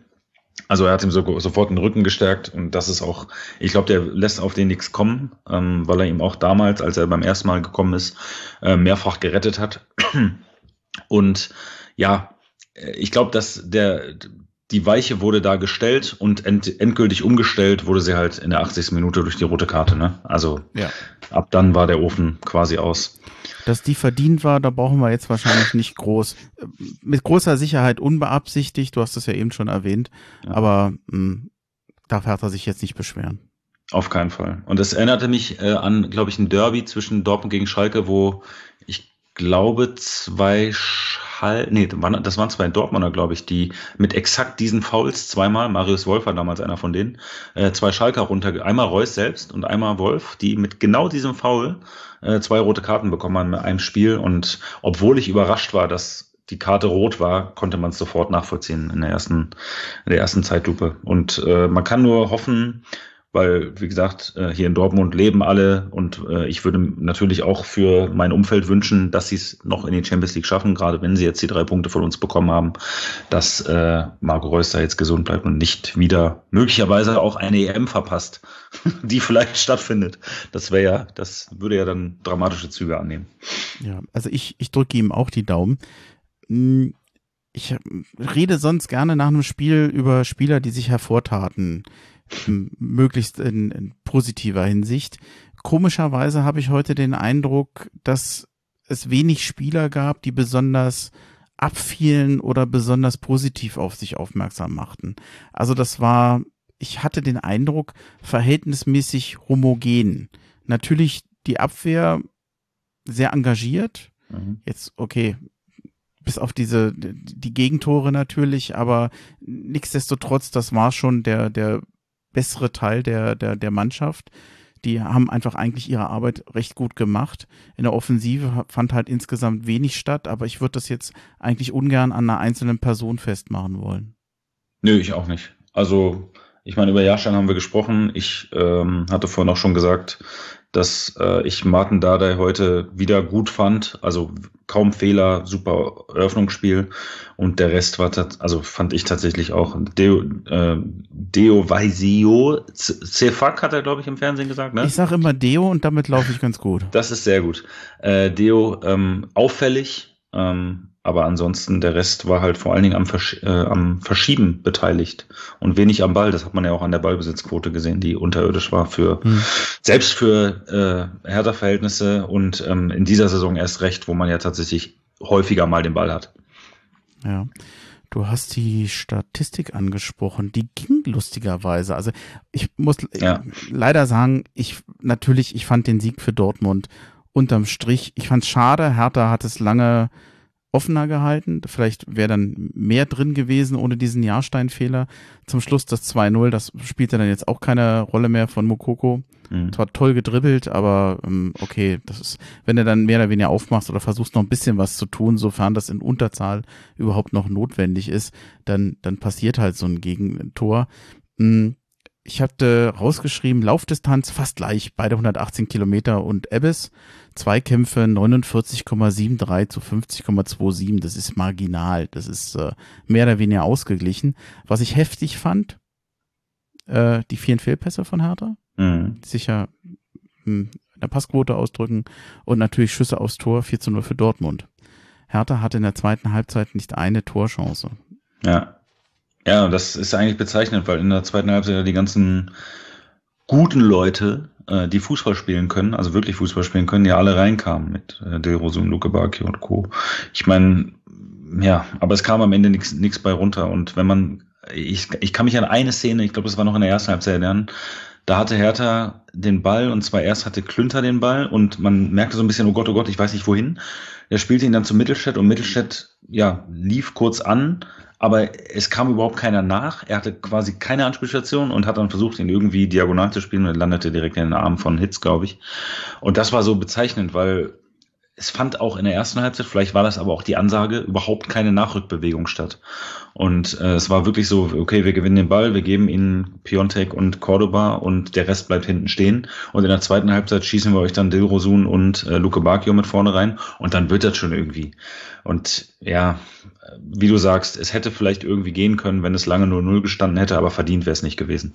Also er hat ihm so, sofort den Rücken gestärkt und das ist auch, ich glaube, der lässt auf den nichts kommen, ähm, weil er ihm auch damals, als er beim ersten Mal gekommen ist, äh, mehrfach gerettet hat. Und ja, ich glaube, dass der die Weiche wurde da gestellt und end, endgültig umgestellt wurde sie halt in der 80. Minute durch die rote Karte. Ne? Also ja. ab dann war der Ofen quasi aus. Dass die verdient war, da brauchen wir jetzt wahrscheinlich nicht groß. Mit großer Sicherheit unbeabsichtigt, du hast es ja eben schon erwähnt, ja. aber mh, hm, darf Hertha sich jetzt nicht beschweren. Auf keinen Fall. Und es erinnerte mich äh, an, glaube ich, ein Derby zwischen Dortmund gegen Schalke, wo ich glaube, zwei Schal nee, das waren zwei Dortmunder, glaube ich, die mit exakt diesen Fouls zweimal, Marius Wolf war damals einer von denen, äh, zwei Schalker runter, einmal Reus selbst und einmal Wolf, die mit genau diesem Foul äh, zwei rote Karten bekommen haben in einem Spiel. Und obwohl ich überrascht war, dass die Karte rot war, konnte man es sofort nachvollziehen in der ersten, in der ersten Zeitlupe. Und äh, man kann nur hoffen, weil, wie gesagt, äh, hier in Dortmund leben alle und äh, ich würde natürlich auch für mein Umfeld wünschen, dass sie es noch in die Champions League schaffen, gerade wenn sie jetzt die drei Punkte von uns bekommen haben, dass äh, Marco Reus da jetzt gesund bleibt und nicht wieder möglicherweise auch eine EM verpasst, die vielleicht stattfindet. Das wäre ja, das würde ja dann dramatische Züge annehmen. Ja, also ich, ich drücke ihm auch die Daumen. Hm, ich rede sonst gerne nach einem Spiel über Spieler, die sich hervortaten, möglichst in, in positiver Hinsicht. Komischerweise habe ich heute den Eindruck, dass es wenig Spieler gab, die besonders abfielen oder besonders positiv auf sich aufmerksam machten. Also das war, ich hatte den Eindruck, verhältnismäßig homogen. Natürlich die Abwehr sehr engagiert. Mhm. Jetzt, okay, bis auf diese, die Gegentore natürlich, aber nichtsdestotrotz, das war schon der, der bessere Teil der, der, der Mannschaft. Die haben einfach eigentlich ihre Arbeit recht gut gemacht. In der Offensive fand halt insgesamt wenig statt, aber ich würde das jetzt eigentlich ungern an einer einzelnen Person festmachen wollen. Nö, ich auch nicht. Also, ich meine, über Jahrstein haben wir gesprochen. Ich ähm, hatte vorhin auch schon gesagt, dass äh, ich Martin Dardai heute wieder gut fand. Also kaum Fehler, super Eröffnungsspiel. Und der Rest war, also fand ich tatsächlich auch. Deo, äh, Deo Vaisio, Cefak hat er, glaube ich, im Fernsehen gesagt. Ne? Ich sage immer Deo und damit laufe ich ganz gut. Das ist sehr gut. Äh, Deo ähm, auffällig. Ähm, aber ansonsten, der Rest war halt vor allen Dingen am, Versch äh, am Verschieben beteiligt und wenig am Ball. Das hat man ja auch an der Ballbesitzquote gesehen, die unterirdisch war für, hm. selbst für äh, Hertha-Verhältnisse und ähm, in dieser Saison erst recht, wo man ja tatsächlich häufiger mal den Ball hat. Ja. Du hast die Statistik angesprochen, die ging lustigerweise. Also ich muss ja. leider sagen, ich natürlich, ich fand den Sieg für Dortmund unterm Strich, ich fand es schade. Hertha hat es lange offener gehalten. Vielleicht wäre dann mehr drin gewesen ohne diesen Jahrstein-Fehler. Zum Schluss das 2-0, das spielte dann jetzt auch keine Rolle mehr von Mokoko. Mhm. Zwar toll gedribbelt, aber ähm, okay, das ist, wenn du dann mehr oder weniger aufmachst oder versuchst noch ein bisschen was zu tun, sofern das in Unterzahl überhaupt noch notwendig ist, dann, dann passiert halt so ein Gegentor. Mhm ich hatte rausgeschrieben, Laufdistanz fast gleich, beide 118 Kilometer und Ebbes. Zweikämpfe 49,73 zu 50,27. Das ist marginal. Das ist äh, mehr oder weniger ausgeglichen. Was ich heftig fand, äh, die vielen Fehlpässe von Hertha. Mhm. Sicher hm, in der Passquote ausdrücken und natürlich Schüsse aufs Tor 4 zu 0 für Dortmund. Hertha hatte in der zweiten Halbzeit nicht eine Torchance. Ja. Ja, das ist eigentlich bezeichnend, weil in der zweiten Halbzeit ja die ganzen guten Leute, äh, die Fußball spielen können, also wirklich Fußball spielen können, ja alle reinkamen mit äh, Del Rosum, Luke Bacchi und Co. Ich meine, ja, aber es kam am Ende nichts bei runter. Und wenn man, ich, ich kann mich an eine Szene, ich glaube, das war noch in der ersten Halbzeit erinnern, da hatte Hertha den Ball und zwar erst hatte Klünter den Ball und man merkte so ein bisschen, oh Gott, oh Gott, ich weiß nicht wohin. Er spielte ihn dann zum Mittelstädt und Mittelstädt, ja, lief kurz an, aber es kam überhaupt keiner nach. Er hatte quasi keine Anspielstation und hat dann versucht, ihn irgendwie diagonal zu spielen und landete direkt in den Armen von Hitz, glaube ich. Und das war so bezeichnend, weil es fand auch in der ersten Halbzeit, vielleicht war das aber auch die Ansage, überhaupt keine Nachrückbewegung statt. Und äh, es war wirklich so, okay, wir gewinnen den Ball, wir geben ihnen Piontek und Cordoba und der Rest bleibt hinten stehen. Und in der zweiten Halbzeit schießen wir euch dann Dilrosun und äh, Luke Bacchio mit vorne rein und dann wird das schon irgendwie. Und ja, wie du sagst, es hätte vielleicht irgendwie gehen können, wenn es lange 0-0 gestanden hätte, aber verdient wäre es nicht gewesen.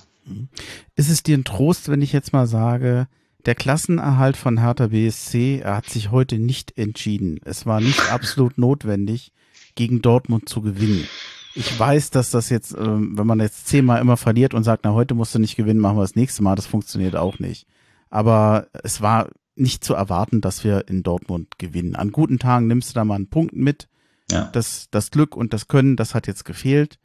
Ist es dir ein Trost, wenn ich jetzt mal sage, der Klassenerhalt von Hertha BSC hat sich heute nicht entschieden. Es war nicht absolut notwendig, gegen Dortmund zu gewinnen. Ich weiß, dass das jetzt, ähm, wenn man jetzt zehnmal immer verliert und sagt, na, heute musst du nicht gewinnen, machen wir das nächste Mal, das funktioniert auch nicht. Aber es war nicht zu erwarten, dass wir in Dortmund gewinnen. An guten Tagen nimmst du da mal einen Punkt mit. Ja. Das, das Glück und das Können, das hat jetzt gefehlt.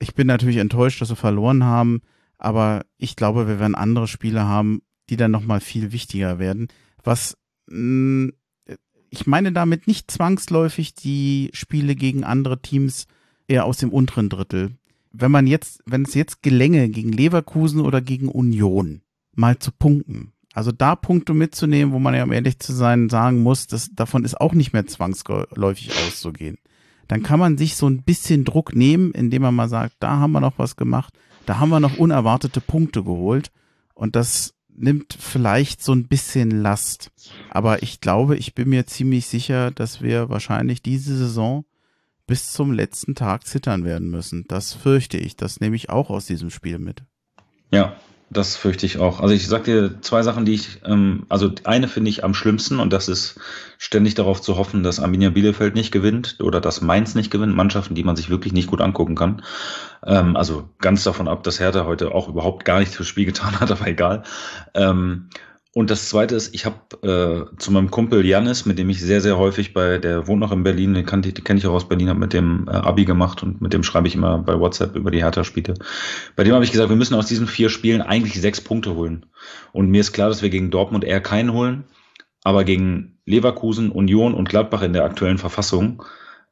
Ich bin natürlich enttäuscht, dass wir verloren haben, aber ich glaube, wir werden andere Spiele haben, die dann nochmal viel wichtiger werden. Was mh, mm, ich meine damit nicht zwangsläufig die Spiele gegen andere Teams eher aus dem unteren Drittel. Wenn man jetzt, wenn es jetzt gelänge, gegen Leverkusen oder gegen Union mal zu punkten, also da Punkte mitzunehmen, wo man ja um ehrlich zu sein sagen muss, dass davon ist auch nicht mehr zwangsläufig auszugehen. Dann kann man sich so ein bisschen Druck nehmen, indem man mal sagt, da haben wir noch was gemacht, da haben wir noch unerwartete Punkte geholt. Und das nimmt vielleicht so ein bisschen Last. Aber ich glaube, ich bin mir ziemlich sicher, dass wir wahrscheinlich diese Saison bis zum letzten Tag zittern werden müssen. Das fürchte ich. Das nehme ich auch aus diesem Spiel mit. Ja, das fürchte ich auch. Also ich sag dir zwei Sachen, die ich, ähm, also eine finde ich am schlimmsten und das ist ständig darauf zu hoffen, dass Arminia Bielefeld nicht gewinnt oder dass Mainz nicht gewinnt, Mannschaften, die man sich wirklich nicht gut angucken kann. Ähm, also ganz davon ab, dass Hertha heute auch überhaupt gar nichts fürs Spiel getan hat, aber egal. Ähm, und das Zweite ist, ich habe äh, zu meinem Kumpel Janis, mit dem ich sehr, sehr häufig bei, der wohnt noch in Berlin, den, kannte, kenne ich auch aus Berlin, habe mit dem äh, Abi gemacht und mit dem schreibe ich immer bei WhatsApp über die Hertha-Spiele. Bei dem habe ich gesagt, wir müssen aus diesen vier Spielen eigentlich sechs Punkte holen. Und mir ist klar, dass wir gegen Dortmund eher keinen holen, aber gegen Leverkusen, Union und Gladbach in der aktuellen Verfassung,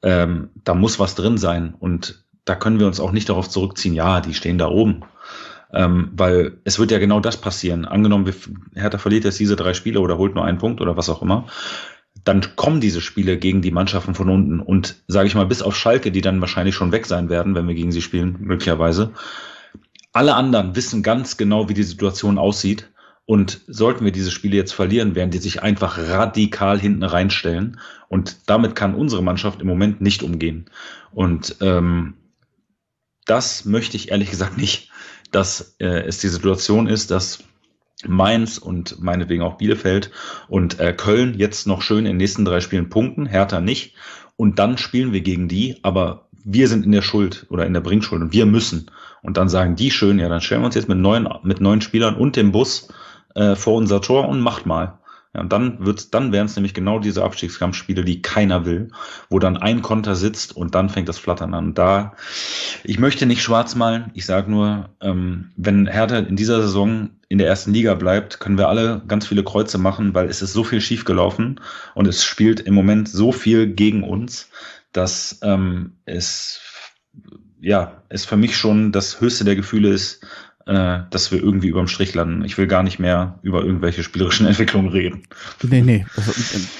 ähm, da muss was drin sein. Und da können wir uns auch nicht darauf zurückziehen, ja, die stehen da oben. Ähm, weil es wird ja genau das passieren. Angenommen, Hertha verliert jetzt diese drei Spiele oder holt nur einen Punkt oder was auch immer. Dann kommen diese Spiele gegen die Mannschaften von unten und sage ich mal, bis auf Schalke, die dann wahrscheinlich schon weg sein werden, wenn wir gegen sie spielen, möglicherweise. Alle anderen wissen ganz genau, wie die Situation aussieht. Und sollten wir diese Spiele jetzt verlieren, werden die sich einfach radikal hinten reinstellen. Und damit kann unsere Mannschaft im Moment nicht umgehen. Und ähm, das möchte ich ehrlich gesagt nicht dass äh, es die Situation ist, dass Mainz und meinetwegen auch Bielefeld und äh, Köln jetzt noch schön in den nächsten drei Spielen punkten, Hertha nicht. Und dann spielen wir gegen die, aber wir sind in der Schuld oder in der Bringschuld und wir müssen. Und dann sagen die schön, ja, dann stellen wir uns jetzt mit neun, mit neun Spielern und dem Bus äh, vor unser Tor und macht mal. Ja, und dann wird's, dann wären es nämlich genau diese Abstiegskampfspiele, die keiner will, wo dann ein Konter sitzt und dann fängt das Flattern an. Da, ich möchte nicht schwarz malen, ich sage nur, ähm, wenn Hertha in dieser Saison in der ersten Liga bleibt, können wir alle ganz viele Kreuze machen, weil es ist so viel schiefgelaufen und es spielt im Moment so viel gegen uns, dass ähm, es ja, es für mich schon das höchste der Gefühle ist, äh, dass wir irgendwie überm Strich landen. Ich will gar nicht mehr über irgendwelche spielerischen Entwicklungen reden. Nee, nee,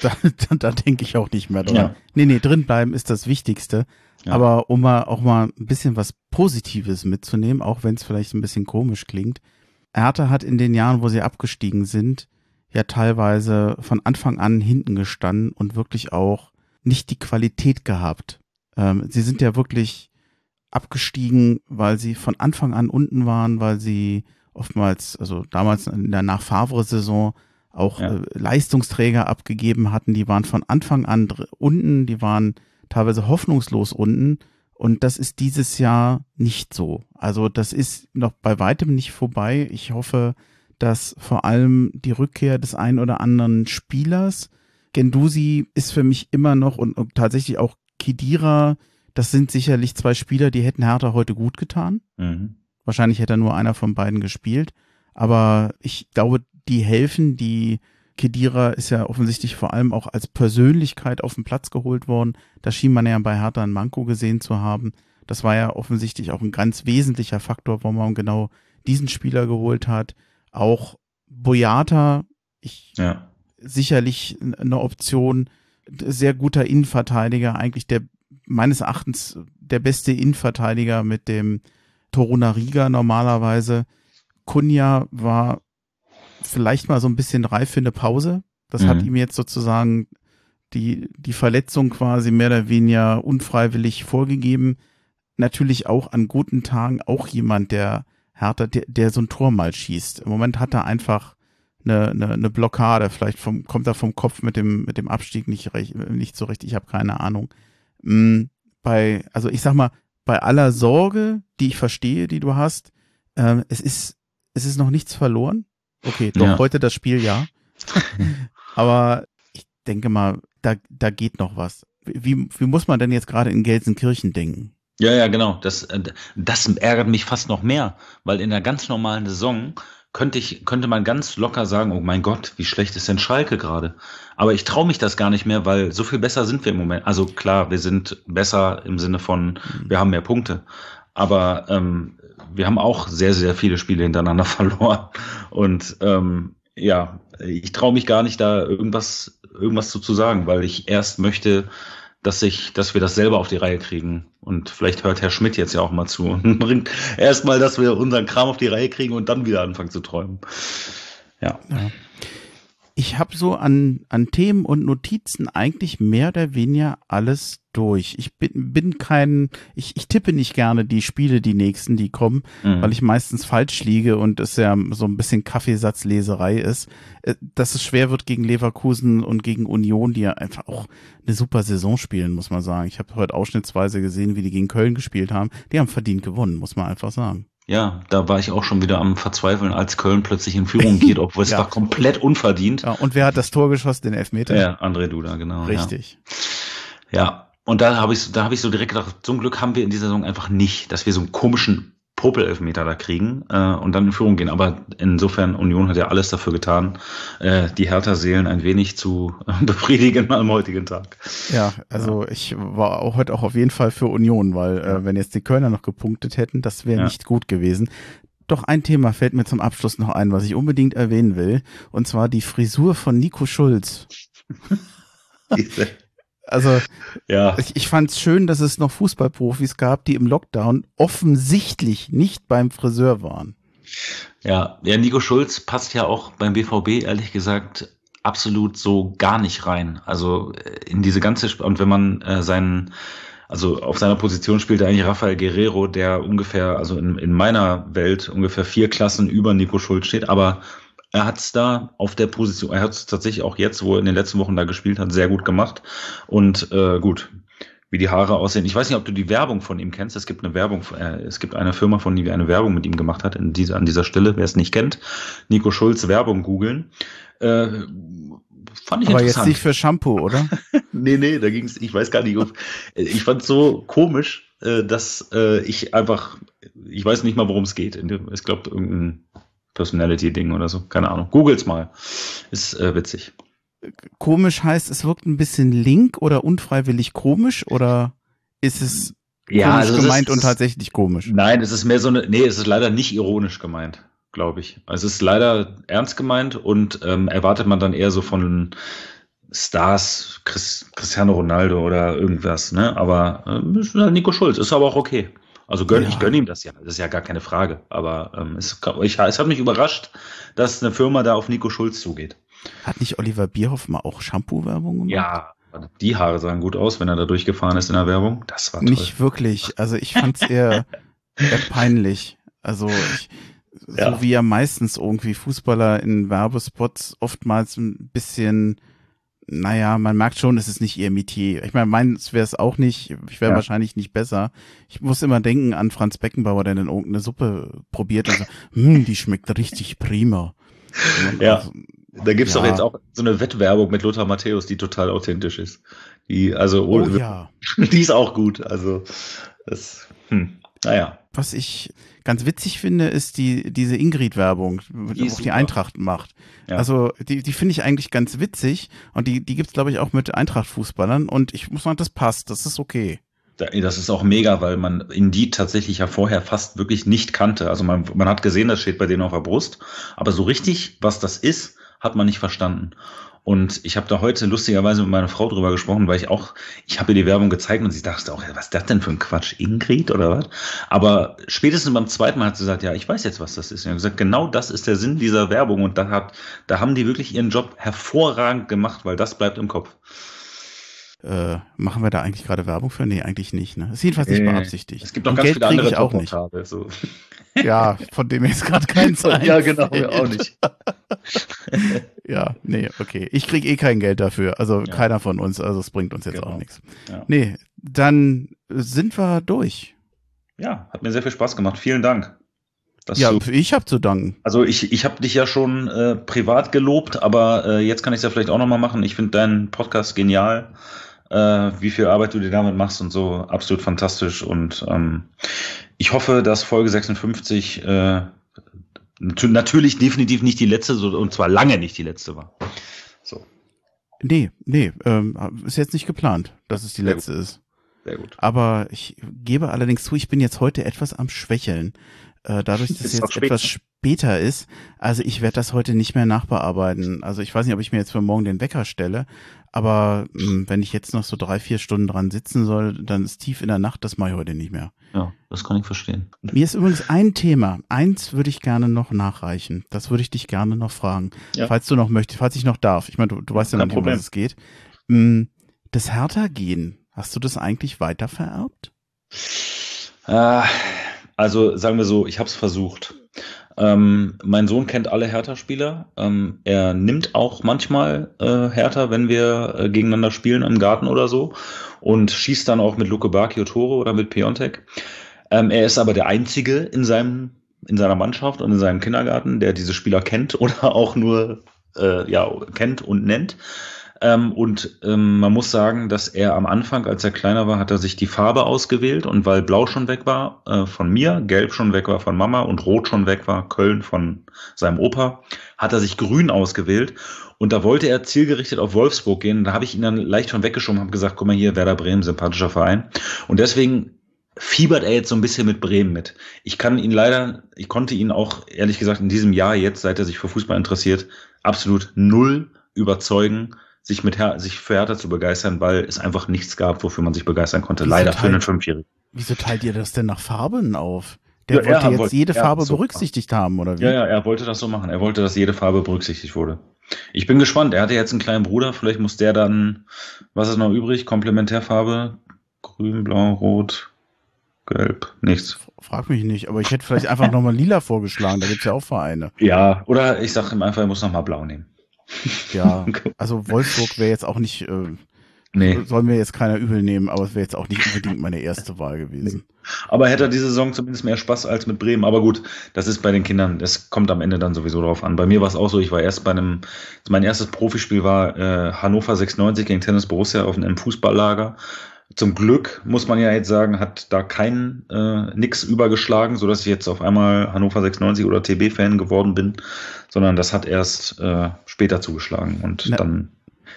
da, da, da denke ich auch nicht mehr dran. Ja. Nee, nee, drinbleiben ist das Wichtigste. Ja. Aber um mal auch mal ein bisschen was Positives mitzunehmen, auch wenn es vielleicht ein bisschen komisch klingt. Hertha hat in den Jahren, wo sie abgestiegen sind, ja teilweise von Anfang an hinten gestanden und wirklich auch nicht die Qualität gehabt. Ähm, sie sind ja wirklich abgestiegen, weil sie von Anfang an unten waren, weil sie oftmals, also damals in der Nach-Favre-Saison auch ja. äh, Leistungsträger abgegeben hatten, die waren von Anfang an unten, die waren teilweise hoffnungslos unten und das ist dieses Jahr nicht so. Also das ist noch bei weitem nicht vorbei. Ich hoffe, dass vor allem die Rückkehr des einen oder anderen Spielers, Gendusi ist für mich immer noch und, und tatsächlich auch Kidira, das sind sicherlich zwei Spieler, die hätten Hertha heute gut getan. Mhm. Wahrscheinlich hätte nur einer von beiden gespielt. Aber ich glaube, die helfen, die Kedira ist ja offensichtlich vor allem auch als Persönlichkeit auf den Platz geholt worden. Da schien man ja bei Hertha ein Manko gesehen zu haben. Das war ja offensichtlich auch ein ganz wesentlicher Faktor, warum man genau diesen Spieler geholt hat. Auch Boyata, ich ja. sicherlich eine Option, sehr guter Innenverteidiger, eigentlich der meines Erachtens der beste Innenverteidiger mit dem Toruna Riga normalerweise. Kunja war vielleicht mal so ein bisschen reif für eine Pause. Das mhm. hat ihm jetzt sozusagen die, die Verletzung quasi mehr oder weniger unfreiwillig vorgegeben. Natürlich auch an guten Tagen auch jemand, der härter, der, der so ein Tor mal schießt. Im Moment hat er einfach eine, eine, eine Blockade. Vielleicht vom, kommt er vom Kopf mit dem, mit dem Abstieg nicht, recht, nicht so richtig. Ich habe keine Ahnung mh, hm, bei, also ich sag mal, bei aller Sorge, die ich verstehe, die du hast, äh, es ist, es ist noch nichts verloren. Okay, doch ja. heute das Spiel ja. Aber ich denke mal, da, da geht noch was. Wie, wie muss man denn jetzt gerade in Gelsenkirchen denken? Ja, ja, genau. Das, äh, das ärgert mich fast noch mehr, weil in einer ganz normalen Saison könnte ich, könnte man ganz locker sagen, oh mein Gott, wie schlecht ist denn Schalke gerade? Aber ich traue mich das gar nicht mehr, weil so viel besser sind wir im Moment. Also klar, wir sind besser im Sinne von, wir haben mehr Punkte. Aber ähm, wir haben auch sehr, sehr viele Spiele hintereinander verloren. Und ähm, ja, ich traue mich gar nicht, da irgendwas, irgendwas zu, zu sagen, weil ich erst möchte, dass ich, dass wir das selber auf die Reihe kriegen. Und vielleicht hört Herr Schmidt jetzt ja auch mal zu und bringt erstmal, dass wir unseren Kram auf die Reihe kriegen und dann wieder anfangen zu träumen. Ja. ja. Ich habe so an, an Themen und Notizen eigentlich mehr oder weniger alles durch. Ich bin, bin kein, ich, ich tippe nicht gerne die Spiele, die nächsten, die kommen, mhm. weil ich meistens falsch liege und es ja so ein bisschen Kaffeesatzleserei ist. Äh, dass es schwer wird gegen Leverkusen und gegen Union, die ja einfach auch eine super Saison spielen, muss man sagen. Ich habe heute ausschnittsweise gesehen, wie die gegen Köln gespielt haben. Die haben verdient gewonnen, muss man einfach sagen. Ja, da war ich auch schon wieder am Verzweifeln, als Köln plötzlich in Führung geht, obwohl es ja. war komplett unverdient. Ja, und wer hat das Tor geschossen, den Elfmeter? Ja, André Duda, genau. Richtig. Ja, ja. und da habe ich, da habe ich so direkt gedacht, zum Glück haben wir in dieser Saison einfach nicht, dass wir so einen komischen Popel-Elfmeter da kriegen äh, und dann in Führung gehen. Aber insofern, Union hat ja alles dafür getan, äh, die Hertha-Seelen ein wenig zu äh, befriedigen am heutigen Tag. Ja, also ich war auch heute auch auf jeden Fall für Union, weil äh, wenn jetzt die Kölner noch gepunktet hätten, das wäre ja. nicht gut gewesen. Doch ein Thema fällt mir zum Abschluss noch ein, was ich unbedingt erwähnen will, und zwar die Frisur von Nico Schulz. Also ja. ich, ich fand es schön, dass es noch Fußballprofis gab, die im Lockdown offensichtlich nicht beim Friseur waren. Ja, ja, Nico Schulz passt ja auch beim BVB, ehrlich gesagt, absolut so gar nicht rein. Also äh, in diese ganze, Sp und wenn man äh, seinen, also auf seiner Position spielt er eigentlich Rafael Guerrero, der ungefähr, also in, in meiner Welt ungefähr vier Klassen über Nico Schulz steht, aber er hat es da auf der Position, er hat es tatsächlich auch jetzt, wo er in den letzten Wochen da gespielt hat, sehr gut gemacht. Und äh, gut, wie die Haare aussehen. Ich weiß nicht, ob du die Werbung von ihm kennst. Es gibt eine Werbung, äh, es gibt eine Firma von ihm, die eine Werbung mit ihm gemacht hat, in dieser, an dieser Stelle. Wer es nicht kennt, Nico Schulz Werbung googeln. Äh, fand ich Aber jetzt nicht für Shampoo, oder? nee, nee, da ging es, ich weiß gar nicht, ob, ich fand es so komisch, äh, dass äh, ich einfach, ich weiß nicht mal, worum es geht. Ich glaube, irgendein Personality-Ding oder so. Keine Ahnung. Googles mal. Ist äh, witzig. Komisch heißt, es wirkt ein bisschen link oder unfreiwillig komisch oder ist es ja, also gemeint ist, und tatsächlich komisch? Nein, es ist mehr so eine, nee, es ist leider nicht ironisch gemeint, glaube ich. Also es ist leider ernst gemeint und ähm, erwartet man dann eher so von Stars, Chris, Cristiano Ronaldo oder irgendwas, ne? Aber äh, halt Nico Schulz, ist aber auch okay. Also gönn, ja. ich gönne ihm das ja, das ist ja gar keine Frage. Aber ähm, es, ich, es hat mich überrascht, dass eine Firma da auf Nico Schulz zugeht. Hat nicht Oliver Bierhoff mal auch Shampoo-Werbung gemacht? Ja, die Haare sahen gut aus, wenn er da durchgefahren ist in der Werbung. Das war toll. Nicht wirklich. Also ich fand es eher, eher peinlich. Also ich, ja. so wie ja meistens irgendwie Fußballer in Werbespots oftmals ein bisschen naja, man merkt schon, es ist nicht ihr Metier. Ich meine, meins wäre es auch nicht. Ich wäre ja. wahrscheinlich nicht besser. Ich muss immer denken an Franz Beckenbauer, der dann irgendeine Suppe probiert und sagt, hm, die schmeckt richtig prima. ja. Also, da gibt's ja. doch jetzt auch so eine Wettwerbung mit Lothar Matthäus, die total authentisch ist. Die, also, oh, ja. die ist auch gut. Also, das, hm, naja. Was ich ganz witzig finde, ist die, diese Ingrid-Werbung, die auch die Eintracht macht. Ja. Also die, die finde ich eigentlich ganz witzig und die, die gibt's glaube ich, auch mit Eintracht-Fußballern und ich muss sagen, das passt, das ist okay. Das ist auch mega, weil man Indeed tatsächlich ja vorher fast wirklich nicht kannte. Also man, man hat gesehen, das steht bei denen auf der Brust, aber so richtig, was das ist, hat man nicht verstanden. Und ich habe da heute lustigerweise mit meiner Frau drüber gesprochen, weil ich auch, ich habe ihr die Werbung gezeigt und sie dachte auch, was ist das denn für ein Quatsch, Ingrid oder was? Aber spätestens beim zweiten Mal hat sie gesagt, ja, ich weiß jetzt, was das ist. Und ich habe gesagt, genau das ist der Sinn dieser Werbung und da hat, da haben die wirklich ihren Job hervorragend gemacht, weil das bleibt im Kopf. Äh, machen wir da eigentlich gerade Werbung für? Nee, eigentlich nicht. Ne? Das ist jedenfalls nicht beabsichtigt. Es gibt noch ganz Geld viele andere ich auch nicht. So. Ja, von dem jetzt gerade keins Ja, genau, wir auch nicht. ja, nee, okay. Ich kriege eh kein Geld dafür. Also ja. keiner von uns. Also es bringt uns jetzt genau. auch nichts. Ja. Nee, dann sind wir durch. Ja, hat mir sehr viel Spaß gemacht. Vielen Dank. ja, du, ich habe zu danken. Also ich, ich habe dich ja schon äh, privat gelobt, aber äh, jetzt kann ich es ja vielleicht auch nochmal machen. Ich finde deinen Podcast genial äh, wie viel Arbeit du dir damit machst und so. Absolut fantastisch. Und ähm, ich hoffe, dass Folge 56 äh, natürlich definitiv nicht die letzte, und zwar lange nicht die letzte war. So. Nee, nee, ähm, ist jetzt nicht geplant, dass es die letzte gut. ist. Sehr gut. Aber ich gebe allerdings zu, ich bin jetzt heute etwas am Schwächeln. Äh, dadurch, dass es jetzt etwas später ist, also ich werde das heute nicht mehr nachbearbeiten. Also ich weiß nicht, ob ich mir jetzt für morgen den Wecker stelle, aber mh, hm, wenn ich jetzt noch so drei, vier Stunden dran sitzen soll, dann ist tief in der Nacht, das mache ich heute nicht mehr. Ja, das kann ich verstehen. Mir ist übrigens ein Thema, eins würde ich gerne noch nachreichen. Das würde ich dich gerne noch fragen, ja. falls du noch möchtest, falls ich noch darf. Ich meine, du, du weißt ja noch nicht, um was es geht. Hm, das Hertha-Gen, hast du das eigentlich weiter vererbt? Äh, also sagen wir so, ich habe es versucht. Ähm, mein Sohn kennt alle Hertha-Spieler. Ähm, er nimmt auch manchmal äh, Hertha, wenn wir äh, gegeneinander spielen im Garten oder so und schießt dann auch mit Luke Bacchio Tore oder mit Piontek. Ähm, er ist aber der Einzige in seinem in seiner Mannschaft und in seinem Kindergarten, der diese Spieler kennt oder auch nur äh, ja kennt und nennt. Ähm, und ähm, man muss sagen, dass er am Anfang, als er kleiner war, hat er sich die Farbe ausgewählt und weil Blau schon weg war äh, von mir, Gelb schon weg war von Mama und Rot schon weg war, Köln von seinem Opa, hat er sich Grün ausgewählt. Und da wollte er zielgerichtet auf Wolfsburg gehen. Da habe ich ihn dann leicht von weggeschoben, habe gesagt, guck mal hier, Werder Bremen, sympathischer Verein. Und deswegen fiebert er jetzt so ein bisschen mit Bremen mit. Ich kann ihn leider, ich konnte ihn auch ehrlich gesagt in diesem Jahr jetzt, seit er sich für Fußball interessiert, absolut null überzeugen sich mit Her sich für Hertha zu begeistern, weil es einfach nichts gab, wofür man sich begeistern konnte. Wieso Leider teilt, für einen Fünfjährigen. Wieso teilt ihr das denn nach Farben auf? Der ja, wollte jetzt wollte, jede Farbe so berücksichtigt machen. haben, oder wie? Ja, ja, er wollte das so machen. Er wollte, dass jede Farbe berücksichtigt wurde. Ich bin gespannt. Er hatte jetzt einen kleinen Bruder. Vielleicht muss der dann, was ist noch übrig? Komplementärfarbe? Grün, Blau, Rot, Gelb, nichts. Frag mich nicht, aber ich hätte vielleicht einfach nochmal lila vorgeschlagen. Da gibt's ja auch Vereine. Ja, oder ich sage ihm einfach, er muss nochmal blau nehmen. Ja, also Wolfsburg wäre jetzt auch nicht, äh, nee. soll mir jetzt keiner übel nehmen, aber es wäre jetzt auch nicht unbedingt meine erste Wahl gewesen. Aber hätte er diese Saison zumindest mehr Spaß als mit Bremen. Aber gut, das ist bei den Kindern, das kommt am Ende dann sowieso drauf an. Bei mir war es auch so, ich war erst bei einem, mein erstes Profispiel war äh, Hannover 96 gegen Tennis Borussia auf einem Fußballlager. Zum Glück muss man ja jetzt sagen, hat da kein äh, nix übergeschlagen, so dass ich jetzt auf einmal Hannover 96 oder TB-Fan geworden bin, sondern das hat erst äh, später zugeschlagen und Na. dann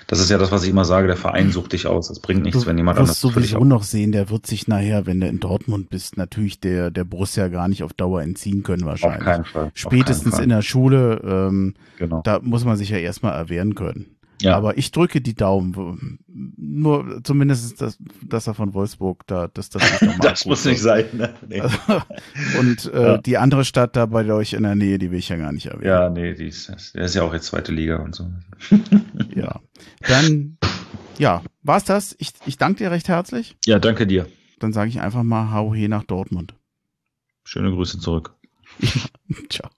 das ist ja das, was ich immer sage, der Verein sucht dich aus. Das bringt nichts, du wenn jemand anders. Du wirst sowieso noch sehen, der wird sich nachher, wenn du in Dortmund bist, natürlich der, der Borussia gar nicht auf Dauer entziehen können wahrscheinlich. Auf keinen Fall. Spätestens keinen Fall. in der Schule, ähm, genau. da muss man sich ja erstmal erwehren können. Ja. Aber ich drücke die Daumen. Nur zumindest, dass, dass er von Wolfsburg da, dass das nicht nochmal Das muss nicht sein, ne? Nee. und äh, ja. die andere Stadt da bei euch in der Nähe, die will ich ja gar nicht erwähnen. Ja, nee, die ist, der ist ja auch jetzt zweite Liga und so. ja. Dann, ja, war's das. Ich, ich danke dir recht herzlich. Ja, danke dir. Dann sage ich einfach mal Hau he nach Dortmund. Schöne Grüße zurück. Ciao.